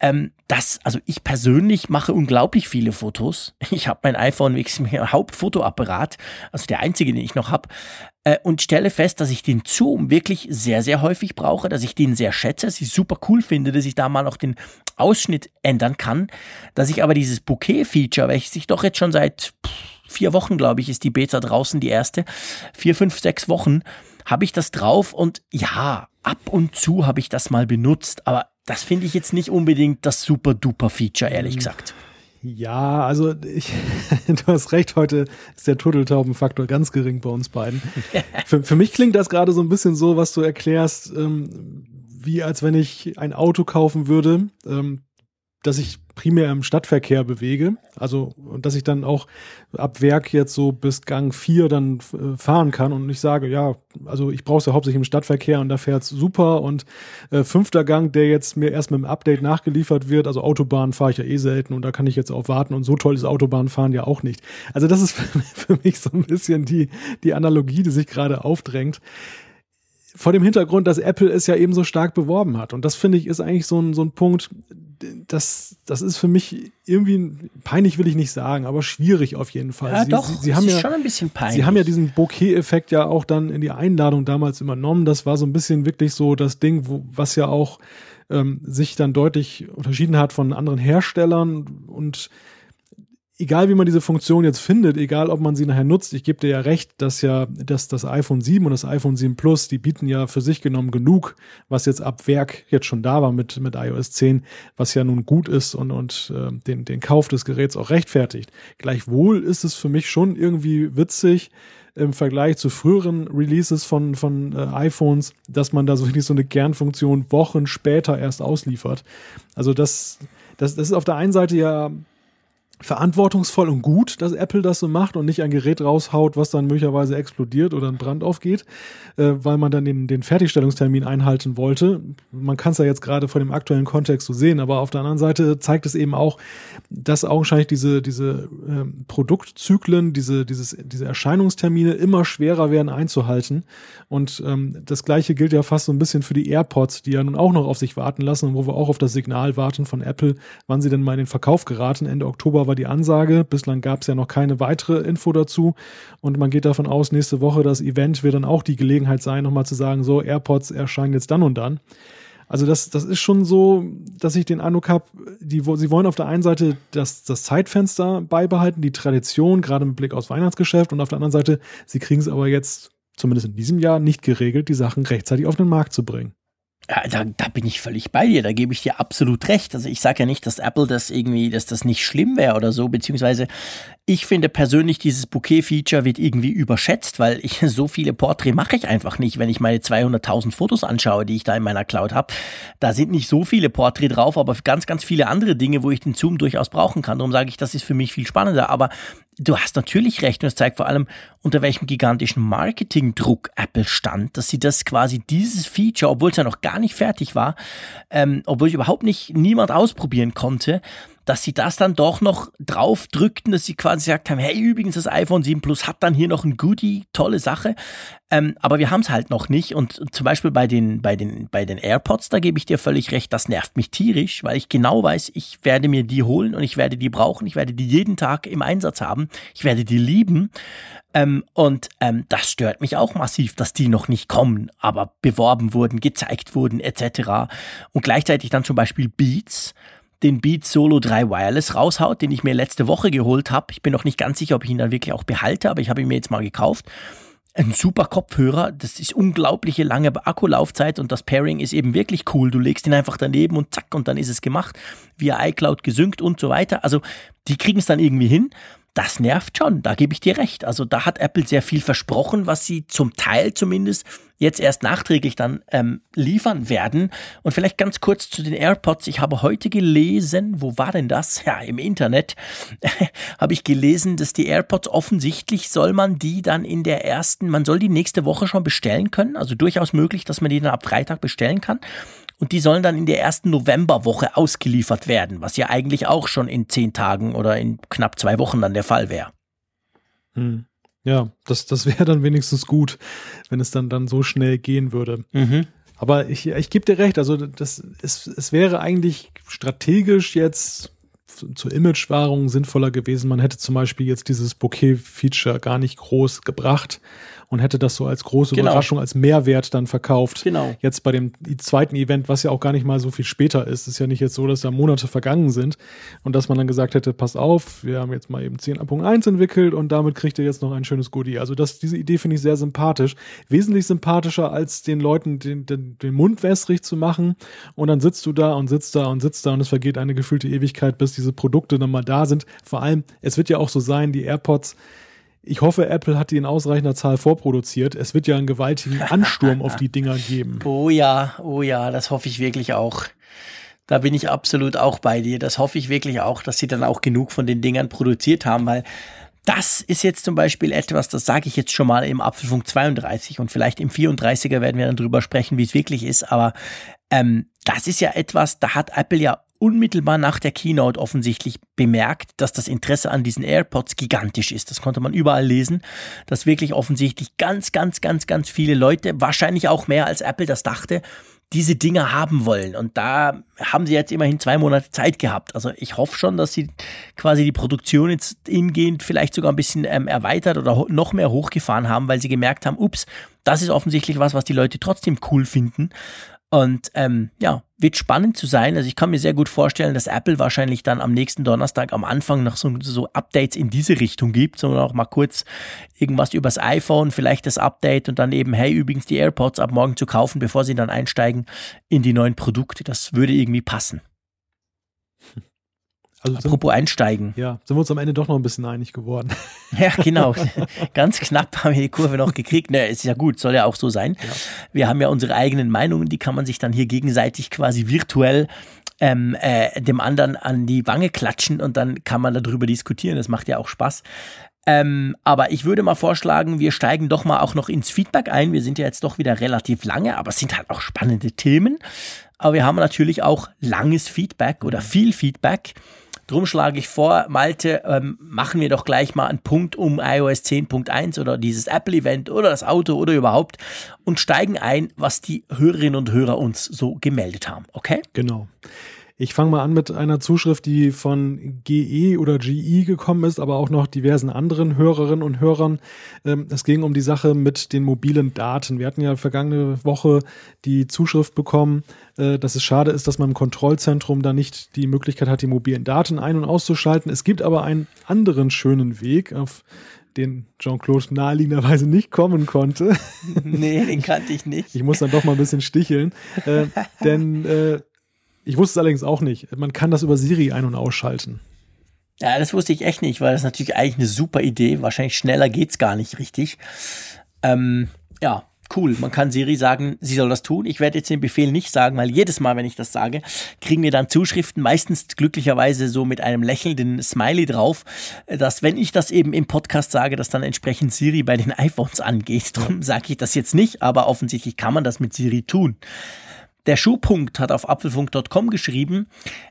ähm, das, also ich persönlich mache unglaublich viele Fotos. Ich habe mein iPhone mein Hauptfotoapparat, also der einzige, den ich noch habe, äh, und stelle fest, dass ich den Zoom wirklich sehr, sehr häufig brauche, dass ich den sehr schätze, dass ich super cool finde, dass ich da mal noch den Ausschnitt ändern kann, dass ich aber dieses Bouquet-Feature, welches ich doch jetzt schon seit pff, vier Wochen, glaube ich, ist die Beta draußen, die erste. Vier, fünf, sechs Wochen habe ich das drauf und ja, ab und zu habe ich das mal benutzt, aber Das finde ich jetzt nicht unbedingt das super duper Feature, ehrlich gesagt. Ja, also ich, du hast recht, heute ist der Turteltaubenfaktor ganz gering bei uns beiden. für, für mich klingt das gerade so ein bisschen so, was du erklärst, ähm, wie als wenn ich ein Auto kaufen würde, ähm, dass ich primär im Stadtverkehr bewege. Also, dass ich dann auch ab Werk jetzt so bis Gang 4 dann äh, fahren kann und ich sage, ja, also ich brauche es ja hauptsächlich im Stadtverkehr und da fährt's super und äh, fünfter Gang, der jetzt mir erst mit dem Update nachgeliefert wird, also Autobahn fahre ich ja eh selten und da kann ich jetzt auch warten und so toll ist Autobahnfahren ja auch nicht. Also das ist für, für mich so ein bisschen die, die Analogie, die sich gerade aufdrängt vor dem Hintergrund, dass Apple es ja eben so stark beworben hat. Und das finde ich ist eigentlich so ein, so ein Punkt, das, das ist für mich irgendwie peinlich, will ich nicht sagen, aber schwierig auf jeden Fall. Ja, sie, doch, sie, sie haben ist ja, schon ein bisschen peinlich. Sie haben ja diesen Bokeh-Effekt ja auch dann in die Einladung damals übernommen. Das war so ein bisschen wirklich so das Ding, wo, was ja auch ähm, sich dann deutlich unterschieden hat von anderen Herstellern und egal wie man diese Funktion jetzt findet, egal ob man sie nachher nutzt, ich gebe dir ja recht, dass ja dass das iPhone 7 und das iPhone 7 Plus, die bieten ja für sich genommen genug, was jetzt ab Werk jetzt schon da war mit, mit iOS 10, was ja nun gut ist und, und äh, den, den Kauf des Geräts auch rechtfertigt. Gleichwohl ist es für mich schon irgendwie witzig, im Vergleich zu früheren Releases von, von äh, iPhones, dass man da so wirklich so eine Kernfunktion Wochen später erst ausliefert. Also das, das, das ist auf der einen Seite ja verantwortungsvoll und gut, dass Apple das so macht und nicht ein Gerät raushaut, was dann möglicherweise explodiert oder ein Brand aufgeht, äh, weil man dann den, den Fertigstellungstermin einhalten wollte. Man kann es ja jetzt gerade vor dem aktuellen Kontext so sehen, aber auf der anderen Seite zeigt es eben auch, dass augenscheinlich diese, diese äh, Produktzyklen, diese, dieses, diese Erscheinungstermine immer schwerer werden einzuhalten. Und ähm, das gleiche gilt ja fast so ein bisschen für die AirPods, die ja nun auch noch auf sich warten lassen und wo wir auch auf das Signal warten von Apple, wann sie denn mal in den Verkauf geraten. Ende Oktober war die Ansage. Bislang gab es ja noch keine weitere Info dazu. Und man geht davon aus, nächste Woche das Event wird dann auch die Gelegenheit sein, nochmal zu sagen, so AirPods erscheinen jetzt dann und dann. Also das, das ist schon so, dass ich den Eindruck habe, sie wollen auf der einen Seite das, das Zeitfenster beibehalten, die Tradition, gerade mit Blick aufs Weihnachtsgeschäft, und auf der anderen Seite, sie kriegen es aber jetzt, zumindest in diesem Jahr, nicht geregelt, die Sachen rechtzeitig auf den Markt zu bringen. Ja, da, da bin ich völlig bei dir, da gebe ich dir absolut recht. Also ich sage ja nicht, dass Apple das irgendwie, dass das nicht schlimm wäre oder so, beziehungsweise ich finde persönlich, dieses Bouquet-Feature wird irgendwie überschätzt, weil ich so viele Porträts mache ich einfach nicht, wenn ich meine 200.000 Fotos anschaue, die ich da in meiner Cloud habe. Da sind nicht so viele Porträts drauf, aber ganz, ganz viele andere Dinge, wo ich den Zoom durchaus brauchen kann. Darum sage ich, das ist für mich viel spannender. Aber du hast natürlich recht und es zeigt vor allem, unter welchem gigantischen Marketingdruck Apple stand, dass sie das quasi dieses Feature, obwohl es ja noch gar nicht fertig war, ähm, obwohl ich überhaupt nicht niemand ausprobieren konnte, dass sie das dann doch noch drauf drückten, dass sie quasi gesagt haben, hey, übrigens, das iPhone 7 Plus hat dann hier noch ein Goodie, tolle Sache. Ähm, aber wir haben es halt noch nicht. Und zum Beispiel bei den, bei, den, bei den AirPods, da gebe ich dir völlig recht, das nervt mich tierisch, weil ich genau weiß, ich werde mir die holen und ich werde die brauchen, ich werde die jeden Tag im Einsatz haben, ich werde die lieben. Ähm, und ähm, das stört mich auch massiv, dass die noch nicht kommen, aber beworben wurden, gezeigt wurden, etc. Und gleichzeitig dann zum Beispiel Beats den Beats Solo 3 Wireless raushaut, den ich mir letzte Woche geholt habe. Ich bin noch nicht ganz sicher, ob ich ihn dann wirklich auch behalte, aber ich habe ihn mir jetzt mal gekauft. Ein super Kopfhörer, das ist unglaubliche lange Akkulaufzeit und das Pairing ist eben wirklich cool. Du legst ihn einfach daneben und zack und dann ist es gemacht, via iCloud gesynkt und so weiter. Also die kriegen es dann irgendwie hin das nervt schon, da gebe ich dir recht. Also da hat Apple sehr viel versprochen, was sie zum Teil zumindest jetzt erst nachträglich dann ähm, liefern werden. Und vielleicht ganz kurz zu den AirPods. Ich habe heute gelesen, wo war denn das? Ja, im Internet habe ich gelesen, dass die AirPods offensichtlich soll man die dann in der ersten, man soll die nächste Woche schon bestellen können. Also durchaus möglich, dass man die dann ab Freitag bestellen kann und die sollen dann in der ersten Novemberwoche ausgeliefert werden, was ja eigentlich auch schon in zehn Tagen oder in knapp zwei Wochen dann der Fall wäre. Hm. Ja, das, das wäre dann wenigstens gut, wenn es dann, dann so schnell gehen würde. Mhm. Aber ich, ich gebe dir recht, also das, es, es wäre eigentlich strategisch jetzt zur Imagewahrung sinnvoller gewesen. Man hätte zum Beispiel jetzt dieses Bouquet-Feature gar nicht groß gebracht und hätte das so als große genau. Überraschung, als Mehrwert dann verkauft. Genau. Jetzt bei dem zweiten Event, was ja auch gar nicht mal so viel später ist, ist ja nicht jetzt so, dass da Monate vergangen sind und dass man dann gesagt hätte, pass auf, wir haben jetzt mal eben 10.1 entwickelt und damit kriegt ihr jetzt noch ein schönes Goodie. Also das, diese Idee finde ich sehr sympathisch. Wesentlich sympathischer, als den Leuten den, den, den Mund wässrig zu machen und dann sitzt du da und sitzt da und sitzt da und es vergeht eine gefühlte Ewigkeit, bis diese Produkte dann mal da sind. Vor allem, es wird ja auch so sein, die AirPods, ich hoffe, Apple hat die in ausreichender Zahl vorproduziert. Es wird ja einen gewaltigen Ansturm auf die Dinger geben. Oh ja, oh ja, das hoffe ich wirklich auch. Da bin ich absolut auch bei dir. Das hoffe ich wirklich auch, dass sie dann auch genug von den Dingern produziert haben, weil das ist jetzt zum Beispiel etwas, das sage ich jetzt schon mal im Apfelfunk 32 und vielleicht im 34er werden wir dann drüber sprechen, wie es wirklich ist, aber ähm, das ist ja etwas, da hat Apple ja unmittelbar nach der Keynote offensichtlich bemerkt, dass das Interesse an diesen AirPods gigantisch ist. Das konnte man überall lesen, dass wirklich offensichtlich ganz, ganz, ganz, ganz viele Leute, wahrscheinlich auch mehr als Apple das dachte, diese Dinge haben wollen. Und da haben sie jetzt immerhin zwei Monate Zeit gehabt. Also ich hoffe schon, dass sie quasi die Produktion jetzt ingehend vielleicht sogar ein bisschen ähm, erweitert oder noch mehr hochgefahren haben, weil sie gemerkt haben, ups, das ist offensichtlich was, was die Leute trotzdem cool finden. Und ähm, ja, wird spannend zu sein. Also ich kann mir sehr gut vorstellen, dass Apple wahrscheinlich dann am nächsten Donnerstag am Anfang noch so, so Updates in diese Richtung gibt, sondern auch mal kurz irgendwas übers iPhone, vielleicht das Update und dann eben, hey, übrigens die AirPods ab morgen zu kaufen, bevor sie dann einsteigen in die neuen Produkte. Das würde irgendwie passen. Also Apropos sind, einsteigen. Ja, sind wir uns am Ende doch noch ein bisschen einig geworden. Ja, genau. Ganz knapp haben wir die Kurve noch gekriegt. Naja, ist ja gut, soll ja auch so sein. Ja. Wir haben ja unsere eigenen Meinungen, die kann man sich dann hier gegenseitig quasi virtuell ähm, äh, dem anderen an die Wange klatschen und dann kann man darüber diskutieren. Das macht ja auch Spaß. Ähm, aber ich würde mal vorschlagen, wir steigen doch mal auch noch ins Feedback ein. Wir sind ja jetzt doch wieder relativ lange, aber es sind halt auch spannende Themen. Aber wir haben natürlich auch langes Feedback oder viel Feedback. Drum schlage ich vor, Malte, ähm, machen wir doch gleich mal einen Punkt um iOS 10.1 oder dieses Apple-Event oder das Auto oder überhaupt und steigen ein, was die Hörerinnen und Hörer uns so gemeldet haben. Okay? Genau. Ich fange mal an mit einer Zuschrift, die von GE oder GE gekommen ist, aber auch noch diversen anderen Hörerinnen und Hörern. Ähm, es ging um die Sache mit den mobilen Daten. Wir hatten ja vergangene Woche die Zuschrift bekommen, äh, dass es schade ist, dass man im Kontrollzentrum da nicht die Möglichkeit hat, die mobilen Daten ein- und auszuschalten. Es gibt aber einen anderen schönen Weg, auf den Jean-Claude naheliegenderweise nicht kommen konnte. Nee, den kannte ich nicht. Ich muss dann doch mal ein bisschen sticheln. Äh, denn äh, ich wusste es allerdings auch nicht. Man kann das über Siri ein- und ausschalten. Ja, das wusste ich echt nicht, weil das ist natürlich eigentlich eine super Idee. Wahrscheinlich schneller geht es gar nicht richtig. Ähm, ja, cool. Man kann Siri sagen, sie soll das tun. Ich werde jetzt den Befehl nicht sagen, weil jedes Mal, wenn ich das sage, kriegen wir dann Zuschriften, meistens glücklicherweise so mit einem lächelnden Smiley drauf, dass wenn ich das eben im Podcast sage, dass dann entsprechend Siri bei den iPhones angeht. Darum sage ich das jetzt nicht, aber offensichtlich kann man das mit Siri tun. Der Schuhpunkt hat auf apfelfunk.com geschrieben.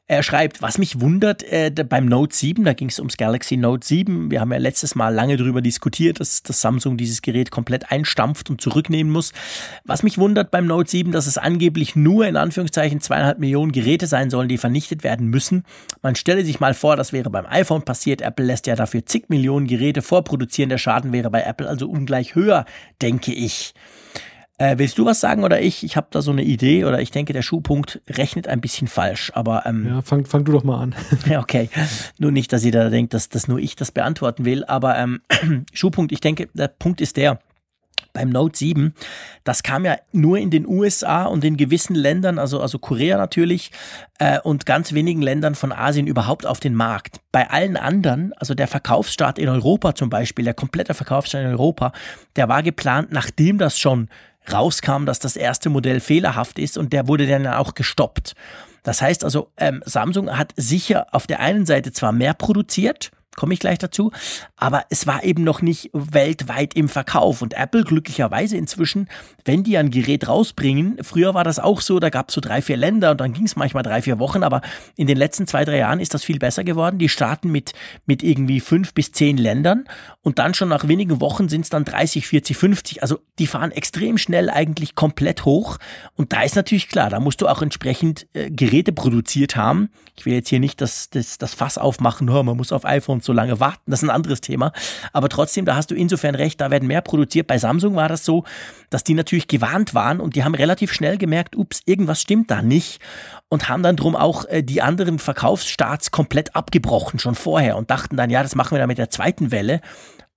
Er schreibt, was mich wundert, äh, beim Note 7, da ging es ums Galaxy Note 7. Wir haben ja letztes Mal lange darüber diskutiert, dass, dass Samsung dieses Gerät komplett einstampft und zurücknehmen muss. Was mich wundert beim Note 7, dass es angeblich nur in Anführungszeichen zweieinhalb Millionen Geräte sein sollen, die vernichtet werden müssen. Man stelle sich mal vor, das wäre beim iPhone passiert. Apple lässt ja dafür zig Millionen Geräte vorproduzieren. Der Schaden wäre bei Apple also ungleich höher, denke ich. Äh, willst du was sagen oder ich? Ich habe da so eine Idee oder ich denke, der Schuhpunkt rechnet ein bisschen falsch. Aber ähm, ja, fang, fang du doch mal an. ja, okay. Nur nicht, dass jeder denkt, dass, dass nur ich das beantworten will. Aber ähm, Schuhpunkt, ich denke, der Punkt ist der, beim Note 7, das kam ja nur in den USA und in gewissen Ländern, also, also Korea natürlich, äh, und ganz wenigen Ländern von Asien überhaupt auf den Markt. Bei allen anderen, also der Verkaufsstart in Europa zum Beispiel, der komplette Verkaufsstart in Europa, der war geplant, nachdem das schon rauskam, dass das erste Modell fehlerhaft ist und der wurde dann auch gestoppt. Das heißt also, ähm, Samsung hat sicher auf der einen Seite zwar mehr produziert, komme ich gleich dazu. Aber es war eben noch nicht weltweit im Verkauf. Und Apple glücklicherweise inzwischen, wenn die ein Gerät rausbringen, früher war das auch so, da gab es so drei, vier Länder und dann ging es manchmal drei, vier Wochen, aber in den letzten zwei, drei Jahren ist das viel besser geworden. Die starten mit, mit irgendwie fünf bis zehn Ländern und dann schon nach wenigen Wochen sind es dann 30, 40, 50. Also die fahren extrem schnell eigentlich komplett hoch. Und da ist natürlich klar, da musst du auch entsprechend äh, Geräte produziert haben. Ich will jetzt hier nicht das, das, das Fass aufmachen, oh, man muss auf so lange warten, das ist ein anderes Thema. Aber trotzdem, da hast du insofern recht, da werden mehr produziert. Bei Samsung war das so, dass die natürlich gewarnt waren und die haben relativ schnell gemerkt, ups, irgendwas stimmt da nicht und haben dann drum auch äh, die anderen Verkaufsstarts komplett abgebrochen, schon vorher und dachten dann, ja, das machen wir dann mit der zweiten Welle.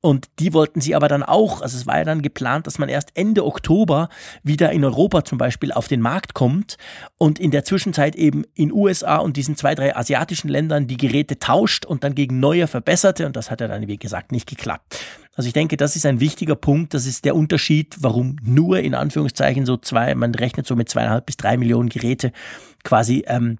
Und die wollten sie aber dann auch, also es war ja dann geplant, dass man erst Ende Oktober wieder in Europa zum Beispiel auf den Markt kommt und in der Zwischenzeit eben in USA und diesen zwei, drei asiatischen Ländern die Geräte tauscht und dann gegen neue verbesserte. Und das hat ja dann, wie gesagt, nicht geklappt. Also ich denke, das ist ein wichtiger Punkt. Das ist der Unterschied, warum nur in Anführungszeichen so zwei, man rechnet so mit zweieinhalb bis drei Millionen Geräte quasi ähm,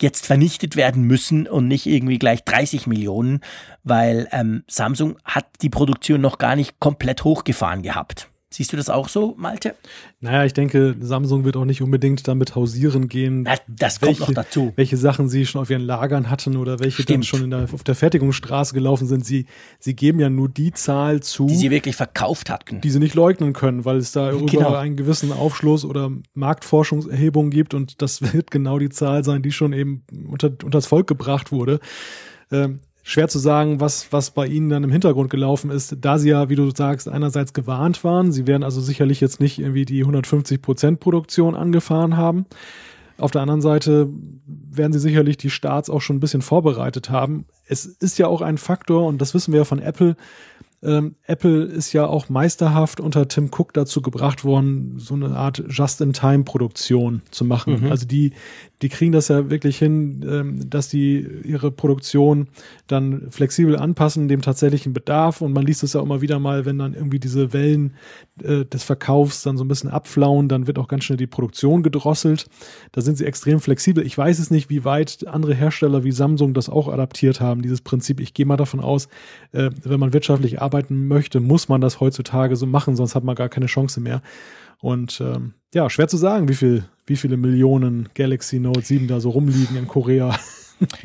jetzt vernichtet werden müssen und nicht irgendwie gleich 30 Millionen, weil ähm, Samsung hat die Produktion noch gar nicht komplett hochgefahren gehabt. Siehst du das auch so, Malte? Naja, ich denke, Samsung wird auch nicht unbedingt damit hausieren gehen. Das, das kommt welche, noch dazu. Welche Sachen sie schon auf ihren Lagern hatten oder welche Stimmt. dann schon der, auf der Fertigungsstraße gelaufen sind. Sie, sie geben ja nur die Zahl zu, die sie wirklich verkauft hatten. Die sie nicht leugnen können, weil es da genau. einen gewissen Aufschluss oder Marktforschungserhebungen gibt und das wird genau die Zahl sein, die schon eben unter, unter das Volk gebracht wurde. Ähm, schwer zu sagen, was, was bei ihnen dann im Hintergrund gelaufen ist, da sie ja, wie du sagst, einerseits gewarnt waren. Sie werden also sicherlich jetzt nicht irgendwie die 150 Prozent Produktion angefahren haben. Auf der anderen Seite werden sie sicherlich die Starts auch schon ein bisschen vorbereitet haben. Es ist ja auch ein Faktor, und das wissen wir ja von Apple, ähm, Apple ist ja auch meisterhaft unter Tim Cook dazu gebracht worden, so eine Art Just-in-Time-Produktion zu machen. Mhm. Also die, die kriegen das ja wirklich hin, ähm, dass die ihre Produktion dann flexibel anpassen, dem tatsächlichen Bedarf. Und man liest es ja immer wieder mal, wenn dann irgendwie diese Wellen äh, des Verkaufs dann so ein bisschen abflauen, dann wird auch ganz schnell die Produktion gedrosselt. Da sind sie extrem flexibel. Ich weiß es nicht, wie weit andere Hersteller wie Samsung das auch adaptiert haben, dieses Prinzip. Ich gehe mal davon aus, äh, wenn man wirtschaftlich arbeiten möchte, muss man das heutzutage so machen, sonst hat man gar keine Chance mehr. Und ähm, ja, schwer zu sagen, wie viel, wie viele Millionen Galaxy Note 7 da so rumliegen in Korea.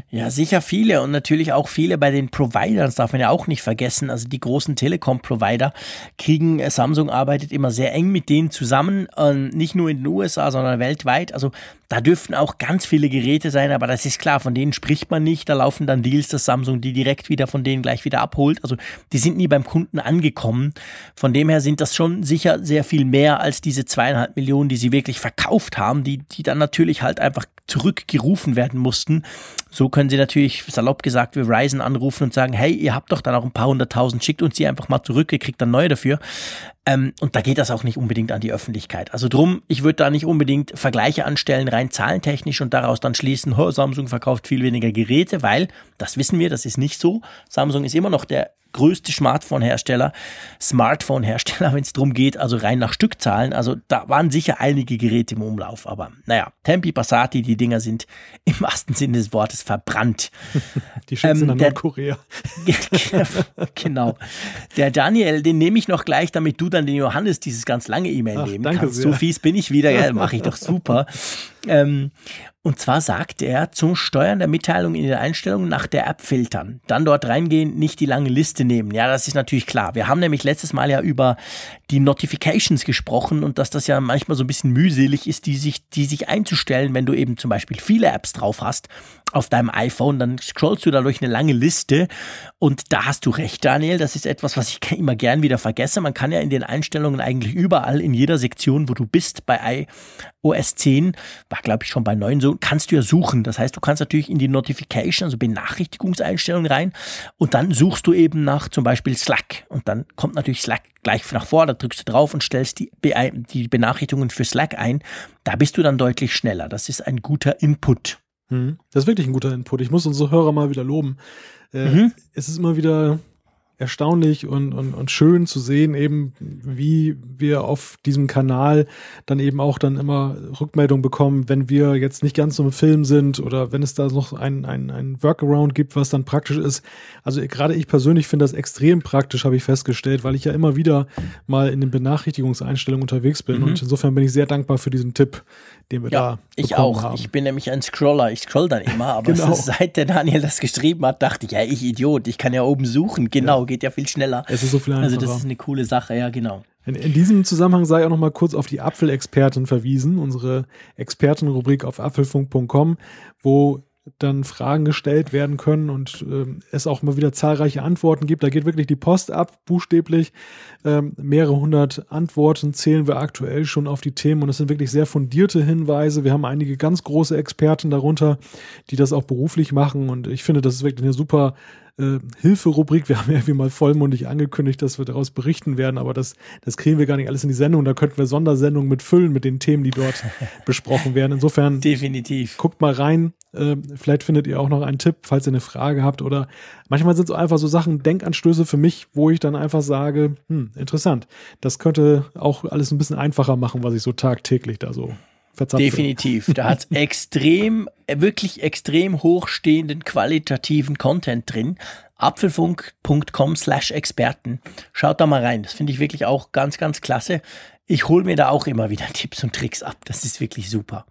Ja, sicher viele und natürlich auch viele bei den Providern, das darf man ja auch nicht vergessen. Also die großen Telekom-Provider kriegen, äh, Samsung arbeitet immer sehr eng mit denen zusammen, nicht nur in den USA, sondern weltweit. Also da dürften auch ganz viele Geräte sein, aber das ist klar, von denen spricht man nicht. Da laufen dann Deals, dass Samsung die direkt wieder von denen gleich wieder abholt. Also die sind nie beim Kunden angekommen. Von dem her sind das schon sicher sehr viel mehr als diese zweieinhalb Millionen, die sie wirklich verkauft haben, die, die dann natürlich halt einfach zurückgerufen werden mussten. So können sie natürlich, salopp gesagt, Verizon anrufen und sagen, hey, ihr habt doch dann auch ein paar hunderttausend, schickt uns die einfach mal zurück, ihr kriegt dann neue dafür. Ähm, und da geht das auch nicht unbedingt an die Öffentlichkeit. Also drum, ich würde da nicht unbedingt Vergleiche anstellen, rein zahlentechnisch und daraus dann schließen, oh, Samsung verkauft viel weniger Geräte, weil, das wissen wir, das ist nicht so. Samsung ist immer noch der größte Smartphone-Hersteller, Smartphone-Hersteller, wenn es darum geht, also rein nach Stückzahlen. Also da waren sicher einige Geräte im Umlauf, aber naja, Tempi Passati, die Dinger sind im wahrsten Sinne des Wortes verbrannt. Die schützen ähm, der, Nordkorea. genau. Der Daniel, den nehme ich noch gleich, damit du dann den Johannes dieses ganz lange E-Mail nehmen kannst. Sehr. So fies bin ich wieder, ja, mache ich doch super. ähm, und zwar sagt er zum Steuern der Mitteilung in den Einstellungen nach der App filtern. Dann dort reingehen, nicht die lange Liste nehmen. Ja, das ist natürlich klar. Wir haben nämlich letztes Mal ja über die Notifications gesprochen und dass das ja manchmal so ein bisschen mühselig ist, die sich, die sich einzustellen, wenn du eben zum Beispiel viele Apps drauf hast auf deinem iPhone, dann scrollst du da durch eine lange Liste und da hast du recht, Daniel, das ist etwas, was ich immer gern wieder vergesse. Man kann ja in den Einstellungen eigentlich überall in jeder Sektion, wo du bist, bei iOS 10, war glaube ich schon bei 9 so, kannst du ja suchen. Das heißt, du kannst natürlich in die Notification, also Benachrichtigungseinstellungen rein und dann suchst du eben nach zum Beispiel Slack und dann kommt natürlich Slack gleich nach vor, da drückst du drauf und stellst die, die Benachrichtigungen für Slack ein. Da bist du dann deutlich schneller. Das ist ein guter Input. Mhm. Das ist wirklich ein guter Input. Ich muss unsere Hörer mal wieder loben. Äh, mhm. Es ist immer wieder erstaunlich und, und, und schön zu sehen, eben wie wir auf diesem Kanal dann eben auch dann immer Rückmeldungen bekommen, wenn wir jetzt nicht ganz so im Film sind oder wenn es da noch ein, ein, ein Workaround gibt, was dann praktisch ist. Also gerade ich persönlich finde das extrem praktisch, habe ich festgestellt, weil ich ja immer wieder mal in den Benachrichtigungseinstellungen unterwegs bin mhm. und insofern bin ich sehr dankbar für diesen Tipp, den wir ja, da ich auch. Haben. Ich bin nämlich ein Scroller. Ich scroll dann immer, aber genau. seit der Daniel das geschrieben hat, dachte ich, ja, ich Idiot, ich kann ja oben suchen. Genau, ja. Geht ja viel schneller. Es ist so viel einfacher. Also das ist eine coole Sache, ja, genau. In, in diesem Zusammenhang sei auch noch mal kurz auf die Apfelexpertin verwiesen, unsere Expertenrubrik auf apfelfunk.com, wo dann Fragen gestellt werden können und ähm, es auch immer wieder zahlreiche Antworten gibt. Da geht wirklich die Post ab, buchstäblich. Ähm, mehrere hundert Antworten zählen wir aktuell schon auf die Themen und es sind wirklich sehr fundierte Hinweise. Wir haben einige ganz große Experten darunter, die das auch beruflich machen und ich finde, das ist wirklich eine super äh, Hilferubrik. Wir haben ja irgendwie mal vollmundig angekündigt, dass wir daraus berichten werden, aber das, das kriegen wir gar nicht alles in die Sendung. Da könnten wir Sondersendungen mit füllen mit den Themen, die dort besprochen werden. Insofern definitiv. Guckt mal rein. Äh, vielleicht findet ihr auch noch einen Tipp, falls ihr eine Frage habt. Oder manchmal sind es einfach so Sachen, Denkanstöße für mich, wo ich dann einfach sage, hm, interessant. Das könnte auch alles ein bisschen einfacher machen, was ich so tagtäglich da so verzapfe. Definitiv. Da hat es extrem, wirklich extrem hochstehenden qualitativen Content drin. Apfelfunk.com slash Experten. Schaut da mal rein. Das finde ich wirklich auch ganz, ganz klasse. Ich hole mir da auch immer wieder Tipps und Tricks ab. Das ist wirklich super.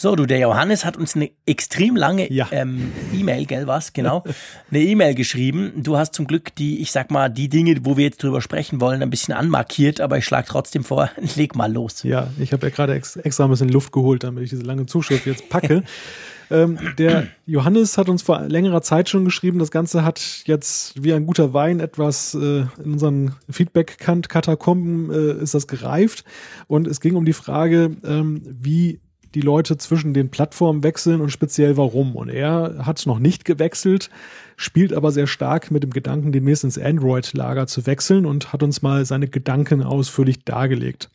So, du, der Johannes hat uns eine extrem lange ja. ähm, E-Mail, gell, was? Genau. Eine E-Mail geschrieben. Du hast zum Glück die, ich sag mal, die Dinge, wo wir jetzt drüber sprechen wollen, ein bisschen anmarkiert, aber ich schlage trotzdem vor, leg mal los. Ja, ich habe ja gerade ex extra ein bisschen Luft geholt, damit ich diese lange Zuschrift jetzt packe. ähm, der Johannes hat uns vor längerer Zeit schon geschrieben, das Ganze hat jetzt wie ein guter Wein etwas äh, in unseren Feedback-Katakomben äh, ist das gereift und es ging um die Frage, ähm, wie die Leute zwischen den Plattformen wechseln und speziell warum. Und er hat noch nicht gewechselt, spielt aber sehr stark mit dem Gedanken, demnächst ins Android-Lager zu wechseln und hat uns mal seine Gedanken ausführlich dargelegt.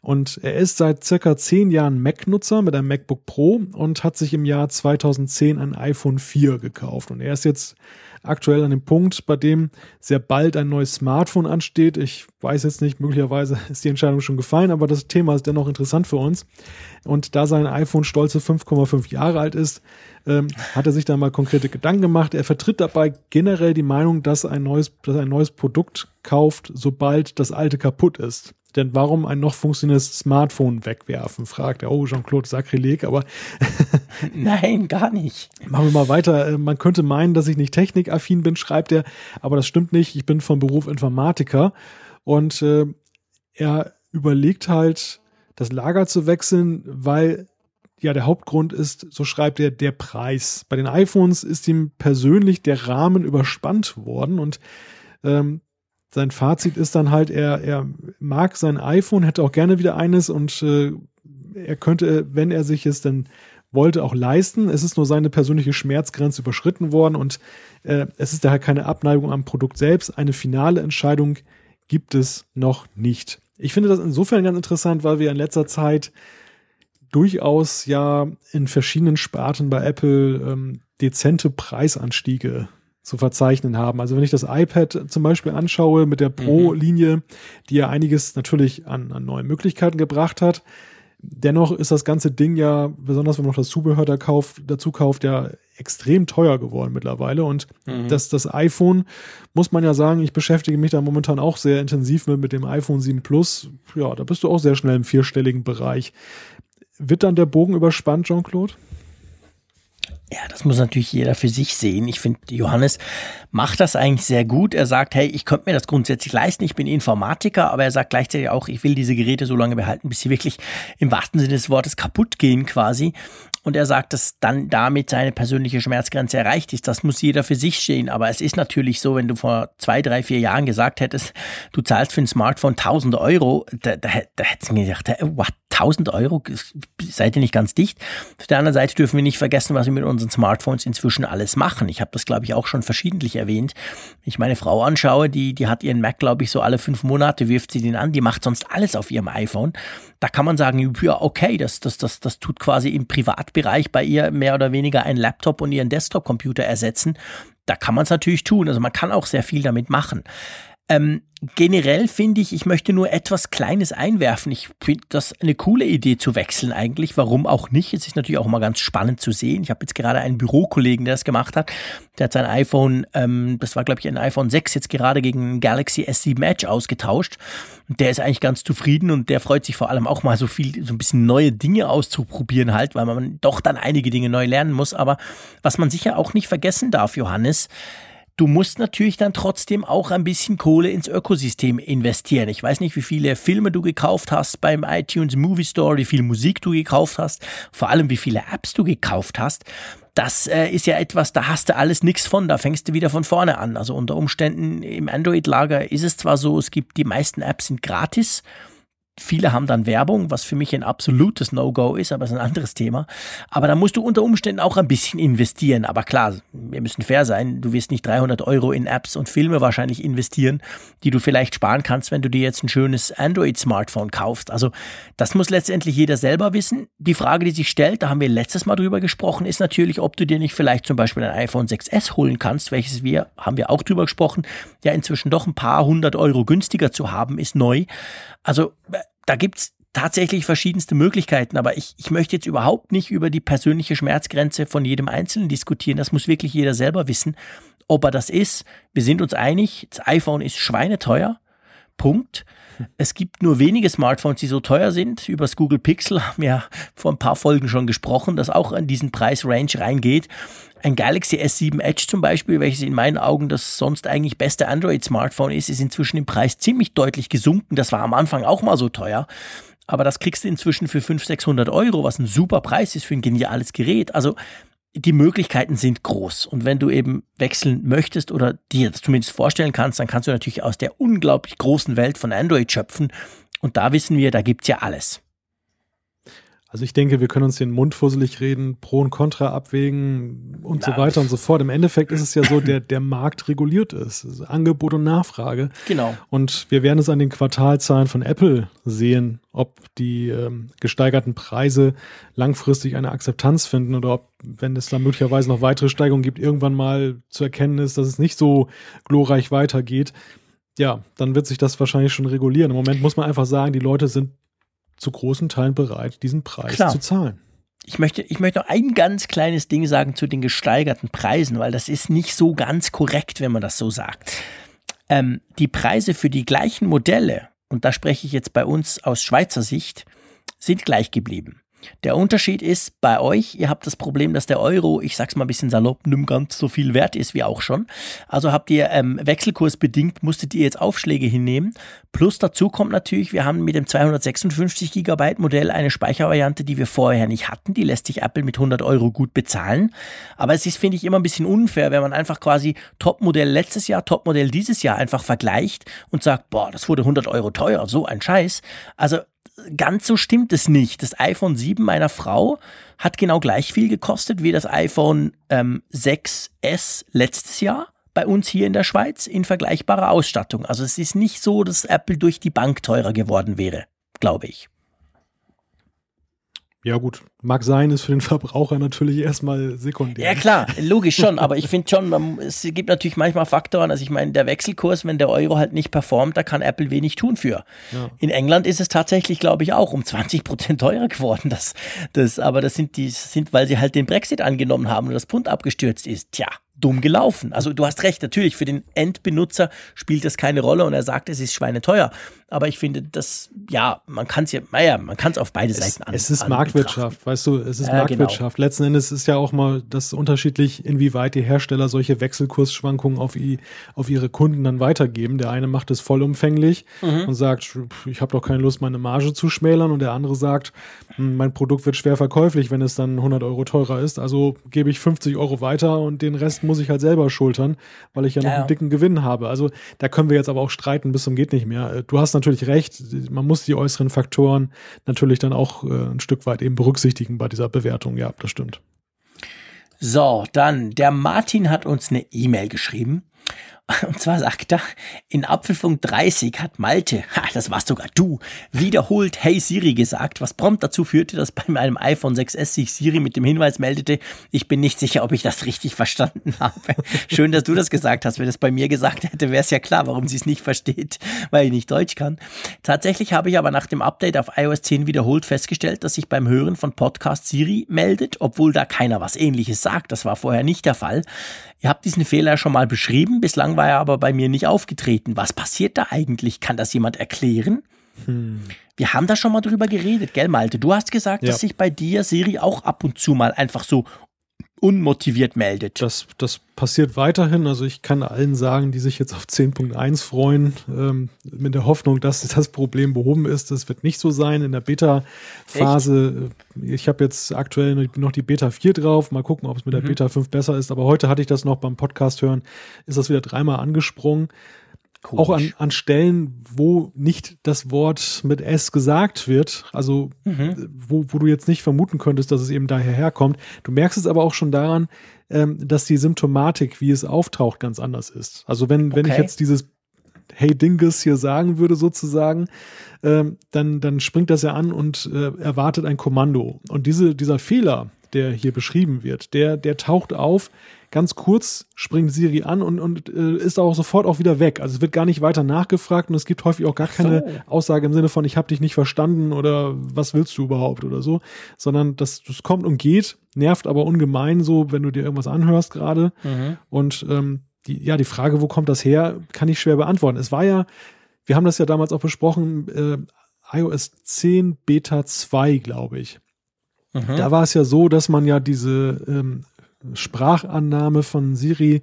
Und er ist seit circa zehn Jahren Mac-Nutzer mit einem MacBook Pro und hat sich im Jahr 2010 ein iPhone 4 gekauft. Und er ist jetzt aktuell an dem Punkt, bei dem sehr bald ein neues Smartphone ansteht. Ich weiß jetzt nicht, möglicherweise ist die Entscheidung schon gefallen, aber das Thema ist dennoch interessant für uns. Und da sein iPhone stolze 5,5 Jahre alt ist, ähm, hat er sich da mal konkrete Gedanken gemacht. Er vertritt dabei generell die Meinung, dass ein neues, dass ein neues Produkt kauft, sobald das alte kaputt ist. Denn warum ein noch funktionierendes Smartphone wegwerfen? fragt er. Oh, Jean-Claude Sakrileg, aber. Nein, gar nicht. Machen wir mal weiter. Äh, man könnte meinen, dass ich nicht technikaffin bin, schreibt er, aber das stimmt nicht. Ich bin von Beruf Informatiker und äh, er überlegt halt, das Lager zu wechseln, weil ja, der Hauptgrund ist, so schreibt er, der Preis. Bei den iPhones ist ihm persönlich der Rahmen überspannt worden und ähm, sein Fazit ist dann halt, er, er mag sein iPhone, hätte auch gerne wieder eines und äh, er könnte, wenn er sich es denn wollte, auch leisten. Es ist nur seine persönliche Schmerzgrenze überschritten worden und äh, es ist daher keine Abneigung am Produkt selbst. Eine finale Entscheidung gibt es noch nicht. Ich finde das insofern ganz interessant, weil wir in letzter Zeit durchaus ja in verschiedenen Sparten bei Apple ähm, dezente Preisanstiege zu verzeichnen haben. Also wenn ich das iPad zum Beispiel anschaue mit der Pro-Linie, die ja einiges natürlich an, an neuen Möglichkeiten gebracht hat, dennoch ist das ganze Ding ja, besonders wenn man noch das Zubehör da kauft, dazu kauft, ja extrem teuer geworden mittlerweile. Und mhm. das, das iPhone, muss man ja sagen, ich beschäftige mich da momentan auch sehr intensiv mit, mit dem iPhone 7 Plus. Ja, da bist du auch sehr schnell im vierstelligen Bereich. Wird dann der Bogen überspannt, Jean-Claude? Ja, das muss natürlich jeder für sich sehen. Ich finde, Johannes macht das eigentlich sehr gut. Er sagt, hey, ich könnte mir das grundsätzlich leisten. Ich bin Informatiker, aber er sagt gleichzeitig auch, ich will diese Geräte so lange behalten, bis sie wirklich im wahrsten Sinne des Wortes kaputt gehen quasi. Und er sagt, dass dann damit seine persönliche Schmerzgrenze erreicht ist. Das muss jeder für sich stehen. Aber es ist natürlich so, wenn du vor zwei, drei, vier Jahren gesagt hättest, du zahlst für ein Smartphone 1000 Euro, da, da, da hättest du mir gedacht, what, 1000 Euro? Seid ihr nicht ganz dicht? Auf der anderen Seite dürfen wir nicht vergessen, was wir mit unseren Smartphones inzwischen alles machen. Ich habe das, glaube ich, auch schon verschiedentlich erwähnt. Wenn ich meine Frau anschaue, die, die hat ihren Mac, glaube ich, so alle fünf Monate wirft sie den an. Die macht sonst alles auf ihrem iPhone. Da kann man sagen, ja, okay, das, das, das, das tut quasi im Privatbereich bei ihr mehr oder weniger einen Laptop und ihren Desktop-Computer ersetzen da kann man es natürlich tun. Also man kann auch sehr viel damit machen. Ähm, generell finde ich, ich möchte nur etwas Kleines einwerfen. Ich finde das eine coole Idee zu wechseln eigentlich. Warum auch nicht? Es ist natürlich auch mal ganz spannend zu sehen. Ich habe jetzt gerade einen Bürokollegen, der das gemacht hat. Der hat sein iPhone, ähm, das war glaube ich ein iPhone 6, jetzt gerade gegen ein Galaxy S7 Edge ausgetauscht. Und der ist eigentlich ganz zufrieden und der freut sich vor allem auch mal so viel, so ein bisschen neue Dinge auszuprobieren halt, weil man doch dann einige Dinge neu lernen muss. Aber was man sicher auch nicht vergessen darf, Johannes, Du musst natürlich dann trotzdem auch ein bisschen Kohle ins Ökosystem investieren. Ich weiß nicht, wie viele Filme du gekauft hast beim iTunes Movie Store, wie viel Musik du gekauft hast, vor allem wie viele Apps du gekauft hast. Das äh, ist ja etwas, da hast du alles nichts von, da fängst du wieder von vorne an. Also unter Umständen im Android-Lager ist es zwar so, es gibt die meisten Apps sind gratis, Viele haben dann Werbung, was für mich ein absolutes No-Go ist, aber ist ein anderes Thema. Aber da musst du unter Umständen auch ein bisschen investieren. Aber klar, wir müssen fair sein. Du wirst nicht 300 Euro in Apps und Filme wahrscheinlich investieren, die du vielleicht sparen kannst, wenn du dir jetzt ein schönes Android-Smartphone kaufst. Also das muss letztendlich jeder selber wissen. Die Frage, die sich stellt, da haben wir letztes Mal drüber gesprochen, ist natürlich, ob du dir nicht vielleicht zum Beispiel ein iPhone 6S holen kannst, welches wir, haben wir auch drüber gesprochen, ja inzwischen doch ein paar hundert Euro günstiger zu haben, ist neu. Also da gibt's tatsächlich verschiedenste Möglichkeiten, aber ich, ich möchte jetzt überhaupt nicht über die persönliche Schmerzgrenze von jedem Einzelnen diskutieren. Das muss wirklich jeder selber wissen, ob er das ist. Wir sind uns einig, das iPhone ist schweineteuer. Punkt. Es gibt nur wenige Smartphones, die so teuer sind. Über das Google Pixel haben wir vor ein paar Folgen schon gesprochen, das auch in diesen Preisrange reingeht. Ein Galaxy S7 Edge zum Beispiel, welches in meinen Augen das sonst eigentlich beste Android-Smartphone ist, ist inzwischen im Preis ziemlich deutlich gesunken. Das war am Anfang auch mal so teuer. Aber das kriegst du inzwischen für 500, 600 Euro, was ein super Preis ist für ein geniales Gerät. Also die Möglichkeiten sind groß. Und wenn du eben wechseln möchtest oder dir das zumindest vorstellen kannst, dann kannst du natürlich aus der unglaublich großen Welt von Android schöpfen. Und da wissen wir, da gibt's ja alles. Also ich denke, wir können uns den Mund fusselig reden, Pro und Contra abwägen und Na, so weiter und so fort. Im Endeffekt ist es ja so, der, der Markt reguliert ist. Also Angebot und Nachfrage. Genau. Und wir werden es an den Quartalzahlen von Apple sehen, ob die ähm, gesteigerten Preise langfristig eine Akzeptanz finden oder ob, wenn es da möglicherweise noch weitere Steigerungen gibt, irgendwann mal zu erkennen ist, dass es nicht so glorreich weitergeht ja, dann wird sich das wahrscheinlich schon regulieren. Im Moment muss man einfach sagen, die Leute sind zu großen Teilen bereit, diesen Preis Klar. zu zahlen. Ich möchte, ich möchte noch ein ganz kleines Ding sagen zu den gesteigerten Preisen, weil das ist nicht so ganz korrekt, wenn man das so sagt. Ähm, die Preise für die gleichen Modelle, und da spreche ich jetzt bei uns aus Schweizer Sicht, sind gleich geblieben. Der Unterschied ist bei euch, ihr habt das Problem, dass der Euro, ich sag's mal ein bisschen salopp, nimm ganz so viel wert ist wie auch schon. Also habt ihr ähm, wechselkursbedingt, musstet ihr jetzt Aufschläge hinnehmen. Plus dazu kommt natürlich, wir haben mit dem 256 Gigabyte Modell eine Speichervariante, die wir vorher nicht hatten. Die lässt sich Apple mit 100 Euro gut bezahlen. Aber es ist, finde ich, immer ein bisschen unfair, wenn man einfach quasi Topmodell letztes Jahr, Topmodell dieses Jahr einfach vergleicht und sagt, boah, das wurde 100 Euro teuer, so ein Scheiß. Also ganz so stimmt es nicht. Das iPhone 7 meiner Frau hat genau gleich viel gekostet wie das iPhone ähm, 6S letztes Jahr bei uns hier in der Schweiz in vergleichbarer Ausstattung. Also es ist nicht so, dass Apple durch die Bank teurer geworden wäre, glaube ich. Ja, gut. Mag sein, ist für den Verbraucher natürlich erstmal sekundär. Ja, klar, logisch schon. aber ich finde schon, man, es gibt natürlich manchmal Faktoren. Also, ich meine, der Wechselkurs, wenn der Euro halt nicht performt, da kann Apple wenig tun für. Ja. In England ist es tatsächlich, glaube ich, auch um 20 Prozent teurer geworden. Das, das, aber das sind die, sind, weil sie halt den Brexit angenommen haben und das Pfund abgestürzt ist. Tja dumm gelaufen. Also du hast recht, natürlich, für den Endbenutzer spielt das keine Rolle und er sagt, es ist schweineteuer. Aber ich finde, das, ja, man kann es ja, naja, man kann es auf beide Seiten an. Es ist an Marktwirtschaft, betrachten. weißt du, es ist äh, Marktwirtschaft. Genau. Letzten Endes ist ja auch mal das unterschiedlich, inwieweit die Hersteller solche Wechselkursschwankungen auf, i, auf ihre Kunden dann weitergeben. Der eine macht es vollumfänglich mhm. und sagt, ich habe doch keine Lust, meine Marge zu schmälern und der andere sagt, hm, mein Produkt wird schwer verkäuflich, wenn es dann 100 Euro teurer ist. Also gebe ich 50 Euro weiter und den Rest muss ich halt selber schultern, weil ich ja noch ja, einen dicken Gewinn habe. Also da können wir jetzt aber auch streiten bis zum geht nicht mehr. Äh, du hast natürlich recht, man muss die äußeren Faktoren natürlich dann auch äh, ein Stück weit eben berücksichtigen bei dieser Bewertung. Ja, das stimmt. So, dann, der Martin hat uns eine E-Mail geschrieben. Und zwar sagt er, in Apfelfunk 30 hat Malte, ha, das warst sogar du, wiederholt Hey Siri gesagt, was prompt dazu führte, dass bei meinem iPhone 6S sich Siri mit dem Hinweis meldete, ich bin nicht sicher, ob ich das richtig verstanden habe. Schön, dass du das gesagt hast. Wenn es bei mir gesagt hätte, wäre es ja klar, warum sie es nicht versteht, weil ich nicht Deutsch kann. Tatsächlich habe ich aber nach dem Update auf iOS 10 wiederholt festgestellt, dass sich beim Hören von Podcast Siri meldet, obwohl da keiner was ähnliches sagt. Das war vorher nicht der Fall. Ihr habt diesen Fehler schon mal beschrieben, bislang war er aber bei mir nicht aufgetreten. Was passiert da eigentlich? Kann das jemand erklären? Hm. Wir haben da schon mal drüber geredet, gell, Malte? Du hast gesagt, ja. dass sich bei dir Siri auch ab und zu mal einfach so unmotiviert meldet. Das, das passiert weiterhin. Also ich kann allen sagen, die sich jetzt auf 10.1 freuen, ähm, mit der Hoffnung, dass das Problem behoben ist. Das wird nicht so sein in der Beta-Phase. Ich habe jetzt aktuell noch die Beta 4 drauf. Mal gucken, ob es mit der mhm. Beta 5 besser ist. Aber heute hatte ich das noch beim Podcast hören, ist das wieder dreimal angesprungen. Komisch. Auch an, an Stellen, wo nicht das Wort mit S gesagt wird, also mhm. wo, wo du jetzt nicht vermuten könntest, dass es eben daher herkommt. Du merkst es aber auch schon daran, ähm, dass die Symptomatik, wie es auftaucht, ganz anders ist. Also wenn, okay. wenn ich jetzt dieses Hey Dingus hier sagen würde sozusagen, ähm, dann, dann springt das ja an und äh, erwartet ein Kommando. Und diese, dieser Fehler, der hier beschrieben wird, der, der taucht auf, ganz kurz springt Siri an und, und äh, ist auch sofort auch wieder weg. Also es wird gar nicht weiter nachgefragt und es gibt häufig auch gar keine so. Aussage im Sinne von, ich habe dich nicht verstanden oder was willst du überhaupt oder so, sondern das, das kommt und geht, nervt aber ungemein so, wenn du dir irgendwas anhörst gerade. Mhm. Und ähm, die, ja, die Frage, wo kommt das her, kann ich schwer beantworten. Es war ja, wir haben das ja damals auch besprochen, äh, iOS 10 Beta 2, glaube ich. Mhm. Da war es ja so, dass man ja diese ähm, Sprachannahme von Siri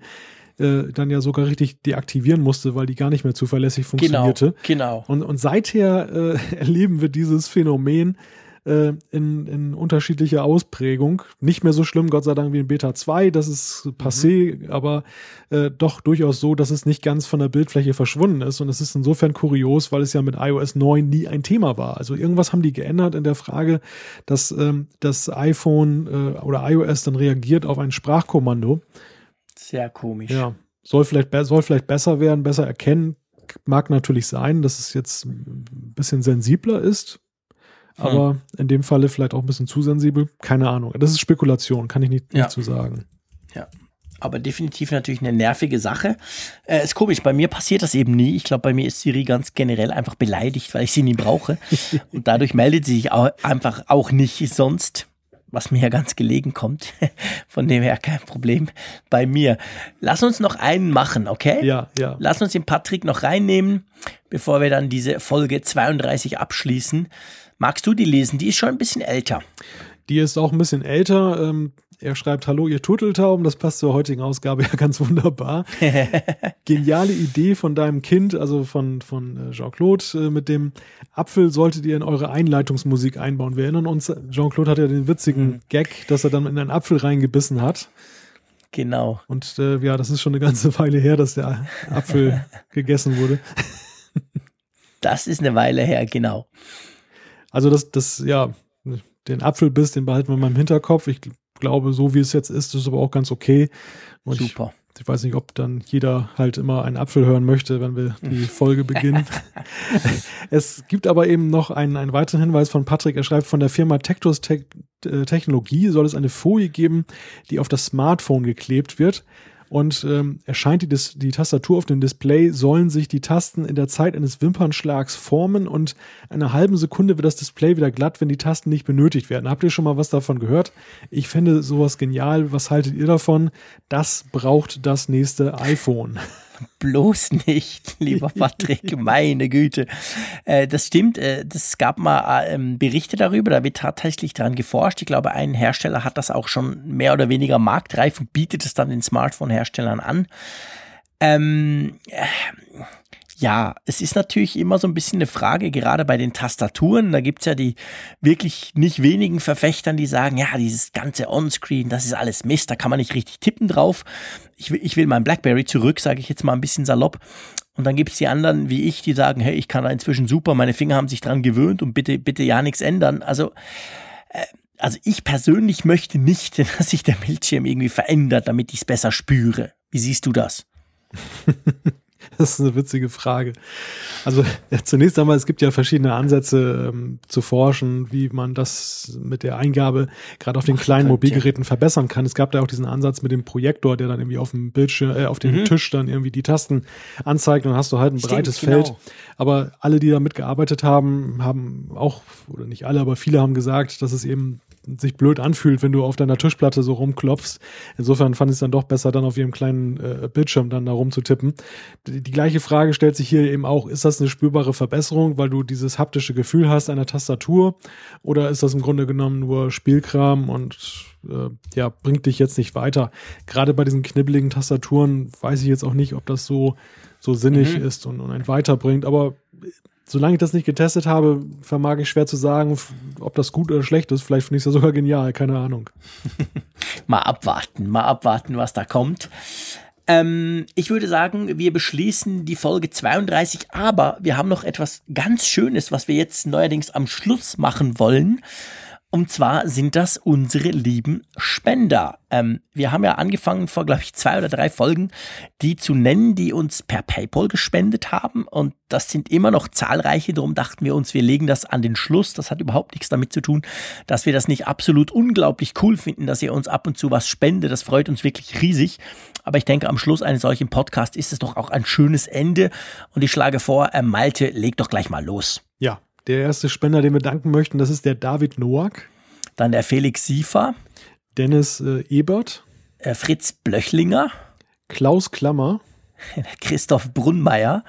äh, dann ja sogar richtig deaktivieren musste, weil die gar nicht mehr zuverlässig funktionierte. Genau. genau. Und, und seither äh, erleben wir dieses Phänomen, äh, in, in unterschiedlicher Ausprägung. Nicht mehr so schlimm, Gott sei Dank, wie in Beta 2, das ist passé, mhm. aber äh, doch durchaus so, dass es nicht ganz von der Bildfläche verschwunden ist. Und es ist insofern kurios, weil es ja mit iOS 9 nie ein Thema war. Also irgendwas haben die geändert in der Frage, dass ähm, das iPhone äh, oder iOS dann reagiert auf ein Sprachkommando. Sehr komisch. Ja, soll vielleicht, soll vielleicht besser werden, besser erkennen. Mag natürlich sein, dass es jetzt ein bisschen sensibler ist. Aber hm. in dem Falle vielleicht auch ein bisschen zu sensibel. Keine Ahnung. Das ist Spekulation, kann ich nicht, ja. nicht zu sagen. Ja. Aber definitiv natürlich eine nervige Sache. Äh, ist komisch, bei mir passiert das eben nie. Ich glaube, bei mir ist Siri ganz generell einfach beleidigt, weil ich sie nie brauche. Und dadurch meldet sie sich auch einfach auch nicht sonst was mir ja ganz gelegen kommt. Von dem her kein Problem bei mir. Lass uns noch einen machen, okay? Ja, ja. Lass uns den Patrick noch reinnehmen, bevor wir dann diese Folge 32 abschließen. Magst du die lesen? Die ist schon ein bisschen älter. Die ist auch ein bisschen älter. Ähm, er schreibt, hallo ihr Turteltauben, das passt zur heutigen Ausgabe ja ganz wunderbar. Geniale Idee von deinem Kind, also von, von äh, Jean-Claude, äh, mit dem Apfel solltet ihr in eure Einleitungsmusik einbauen. Wir erinnern uns, Jean-Claude hat ja den witzigen mhm. Gag, dass er dann in einen Apfel reingebissen hat. Genau. Und äh, ja, das ist schon eine ganze Weile her, dass der Apfel gegessen wurde. das ist eine Weile her, genau. Also das, das, ja, den Apfelbiss, den behalten wir mal im Hinterkopf. Ich glaube, so wie es jetzt ist, ist aber auch ganz okay. Und Super. Ich, ich, weiß nicht, ob dann jeder halt immer einen Apfel hören möchte, wenn wir die Folge beginnen. es gibt aber eben noch einen, einen weiteren Hinweis von Patrick. Er schreibt, von der Firma Tectus Te äh, Technologie soll es eine Folie geben, die auf das Smartphone geklebt wird und ähm, erscheint die, Dis die Tastatur auf dem Display, sollen sich die Tasten in der Zeit eines Wimpernschlags formen und eine halben Sekunde wird das Display wieder glatt, wenn die Tasten nicht benötigt werden. Habt ihr schon mal was davon gehört? Ich fände sowas genial. Was haltet ihr davon? Das braucht das nächste iPhone. Bloß nicht, lieber Patrick, meine Güte. Äh, das stimmt, äh, gab mal äh, Berichte darüber, da wird tatsächlich daran geforscht. Ich glaube, ein Hersteller hat das auch schon mehr oder weniger marktreif und bietet es dann den Smartphone-Herstellern an. Ähm, äh, ja, es ist natürlich immer so ein bisschen eine Frage, gerade bei den Tastaturen. Da gibt's ja die wirklich nicht wenigen Verfechtern, die sagen, ja, dieses ganze Onscreen, das ist alles Mist, da kann man nicht richtig tippen drauf. Ich will, ich will mein Blackberry zurück, sage ich jetzt mal ein bisschen salopp. Und dann gibt's die anderen wie ich, die sagen, hey, ich kann da inzwischen super, meine Finger haben sich dran gewöhnt und bitte, bitte ja nichts ändern. Also, äh, also ich persönlich möchte nicht, dass sich der Bildschirm irgendwie verändert, damit ich es besser spüre. Wie siehst du das? Das ist eine witzige Frage. Also ja, zunächst einmal, es gibt ja verschiedene Ansätze ähm, zu forschen, wie man das mit der Eingabe gerade auf den kleinen Mobilgeräten verbessern kann. Es gab da auch diesen Ansatz mit dem Projektor, der dann irgendwie auf dem Bildschirm, äh, auf dem mhm. Tisch dann irgendwie die Tasten anzeigt und dann hast du halt ein Stimmt, breites genau. Feld. Aber alle, die da mitgearbeitet haben, haben auch, oder nicht alle, aber viele haben gesagt, dass es eben sich blöd anfühlt, wenn du auf deiner Tischplatte so rumklopfst. Insofern fand ich es dann doch besser, dann auf ihrem kleinen äh, Bildschirm dann da rumzutippen. Die, die, gleiche Frage stellt sich hier eben auch, ist das eine spürbare Verbesserung, weil du dieses haptische Gefühl hast einer Tastatur oder ist das im Grunde genommen nur Spielkram und äh, ja, bringt dich jetzt nicht weiter. Gerade bei diesen knibbeligen Tastaturen weiß ich jetzt auch nicht, ob das so, so sinnig mhm. ist und, und einen weiterbringt, aber solange ich das nicht getestet habe, vermag ich schwer zu sagen, ob das gut oder schlecht ist. Vielleicht finde ich es ja sogar genial, keine Ahnung. mal abwarten, mal abwarten, was da kommt. Ähm, ich würde sagen, wir beschließen die Folge 32, aber wir haben noch etwas ganz Schönes, was wir jetzt neuerdings am Schluss machen wollen. Und zwar sind das unsere lieben Spender. Ähm, wir haben ja angefangen vor, glaube ich, zwei oder drei Folgen, die zu nennen, die uns per PayPal gespendet haben. Und das sind immer noch zahlreiche. Darum dachten wir uns, wir legen das an den Schluss. Das hat überhaupt nichts damit zu tun, dass wir das nicht absolut unglaublich cool finden, dass ihr uns ab und zu was spendet. Das freut uns wirklich riesig. Aber ich denke, am Schluss eines solchen Podcasts ist es doch auch ein schönes Ende. Und ich schlage vor, äh, Malte, leg doch gleich mal los. Der erste Spender, den wir danken möchten, das ist der David Noack. Dann der Felix Siefer. Dennis äh, Ebert. Äh, Fritz Blöchlinger. Klaus Klammer. Christoph Brunnmeier.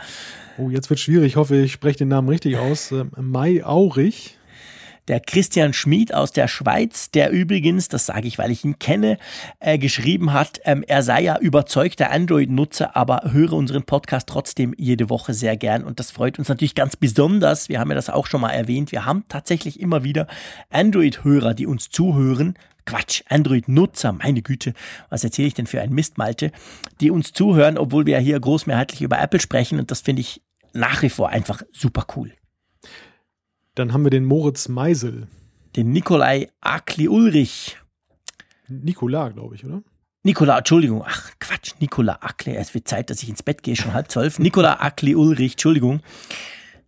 Oh, jetzt wird schwierig. Ich hoffe, ich spreche den Namen richtig aus. Ähm, Mai Aurich der Christian Schmid aus der Schweiz, der übrigens, das sage ich, weil ich ihn kenne, äh, geschrieben hat, ähm, er sei ja überzeugter Android-Nutzer, aber höre unseren Podcast trotzdem jede Woche sehr gern und das freut uns natürlich ganz besonders. Wir haben ja das auch schon mal erwähnt. Wir haben tatsächlich immer wieder Android-Hörer, die uns zuhören. Quatsch, Android-Nutzer, meine Güte, was erzähle ich denn für ein Mist, Malte, die uns zuhören, obwohl wir ja hier großmehrheitlich über Apple sprechen und das finde ich nach wie vor einfach super cool. Dann haben wir den Moritz Meisel. Den Nikolai Akli-Ulrich. Nikola, glaube ich, oder? Nikola, Entschuldigung. Ach, Quatsch. Nikola Akli. Es wird Zeit, dass ich ins Bett gehe, schon halb zwölf. Nikola Akli-Ulrich, Entschuldigung.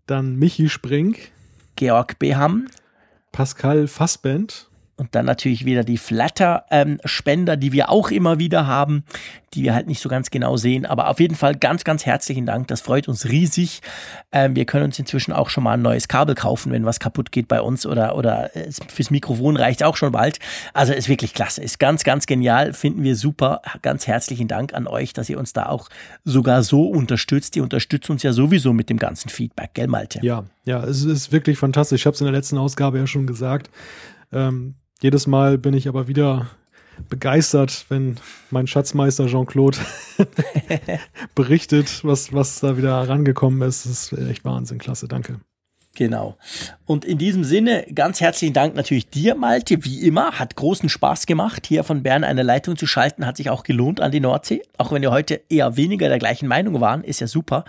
Dann Michi Sprink. Georg Beham. Pascal Fassbend. Und dann natürlich wieder die Flatter-Spender, ähm, die wir auch immer wieder haben, die wir halt nicht so ganz genau sehen. Aber auf jeden Fall ganz, ganz herzlichen Dank. Das freut uns riesig. Ähm, wir können uns inzwischen auch schon mal ein neues Kabel kaufen, wenn was kaputt geht bei uns oder, oder äh, fürs Mikrofon reicht auch schon bald. Also ist wirklich klasse. Ist ganz, ganz genial. Finden wir super. Ganz herzlichen Dank an euch, dass ihr uns da auch sogar so unterstützt. Ihr unterstützt uns ja sowieso mit dem ganzen Feedback, gell, Malte? Ja, ja, es ist wirklich fantastisch. Ich habe es in der letzten Ausgabe ja schon gesagt. Ähm, jedes Mal bin ich aber wieder begeistert, wenn mein Schatzmeister Jean-Claude berichtet, was, was da wieder rangekommen ist. Das ist echt Wahnsinn, klasse, danke. Genau. Und in diesem Sinne ganz herzlichen Dank natürlich dir, Malte, wie immer. Hat großen Spaß gemacht, hier von Bern eine Leitung zu schalten. Hat sich auch gelohnt an die Nordsee. Auch wenn wir heute eher weniger der gleichen Meinung waren, ist ja super.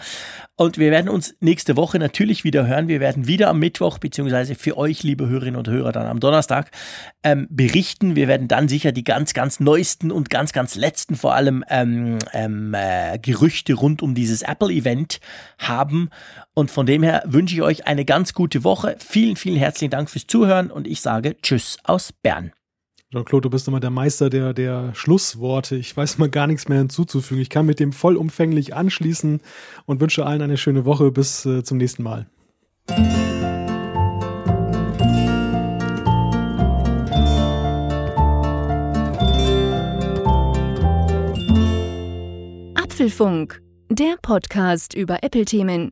Und wir werden uns nächste Woche natürlich wieder hören. Wir werden wieder am Mittwoch, beziehungsweise für euch, liebe Hörerinnen und Hörer, dann am Donnerstag ähm, berichten. Wir werden dann sicher die ganz, ganz neuesten und ganz, ganz letzten vor allem ähm, ähm, äh, Gerüchte rund um dieses Apple-Event haben. Und von dem her wünsche ich euch eine ganz gute Woche. Vielen, vielen herzlichen Dank fürs Zuhören und ich sage Tschüss aus Bern. Jean-Claude, du bist immer der Meister der, der Schlussworte. Ich weiß mal gar nichts mehr hinzuzufügen. Ich kann mit dem vollumfänglich anschließen und wünsche allen eine schöne Woche. Bis äh, zum nächsten Mal. Apfelfunk, der Podcast über Apple-Themen.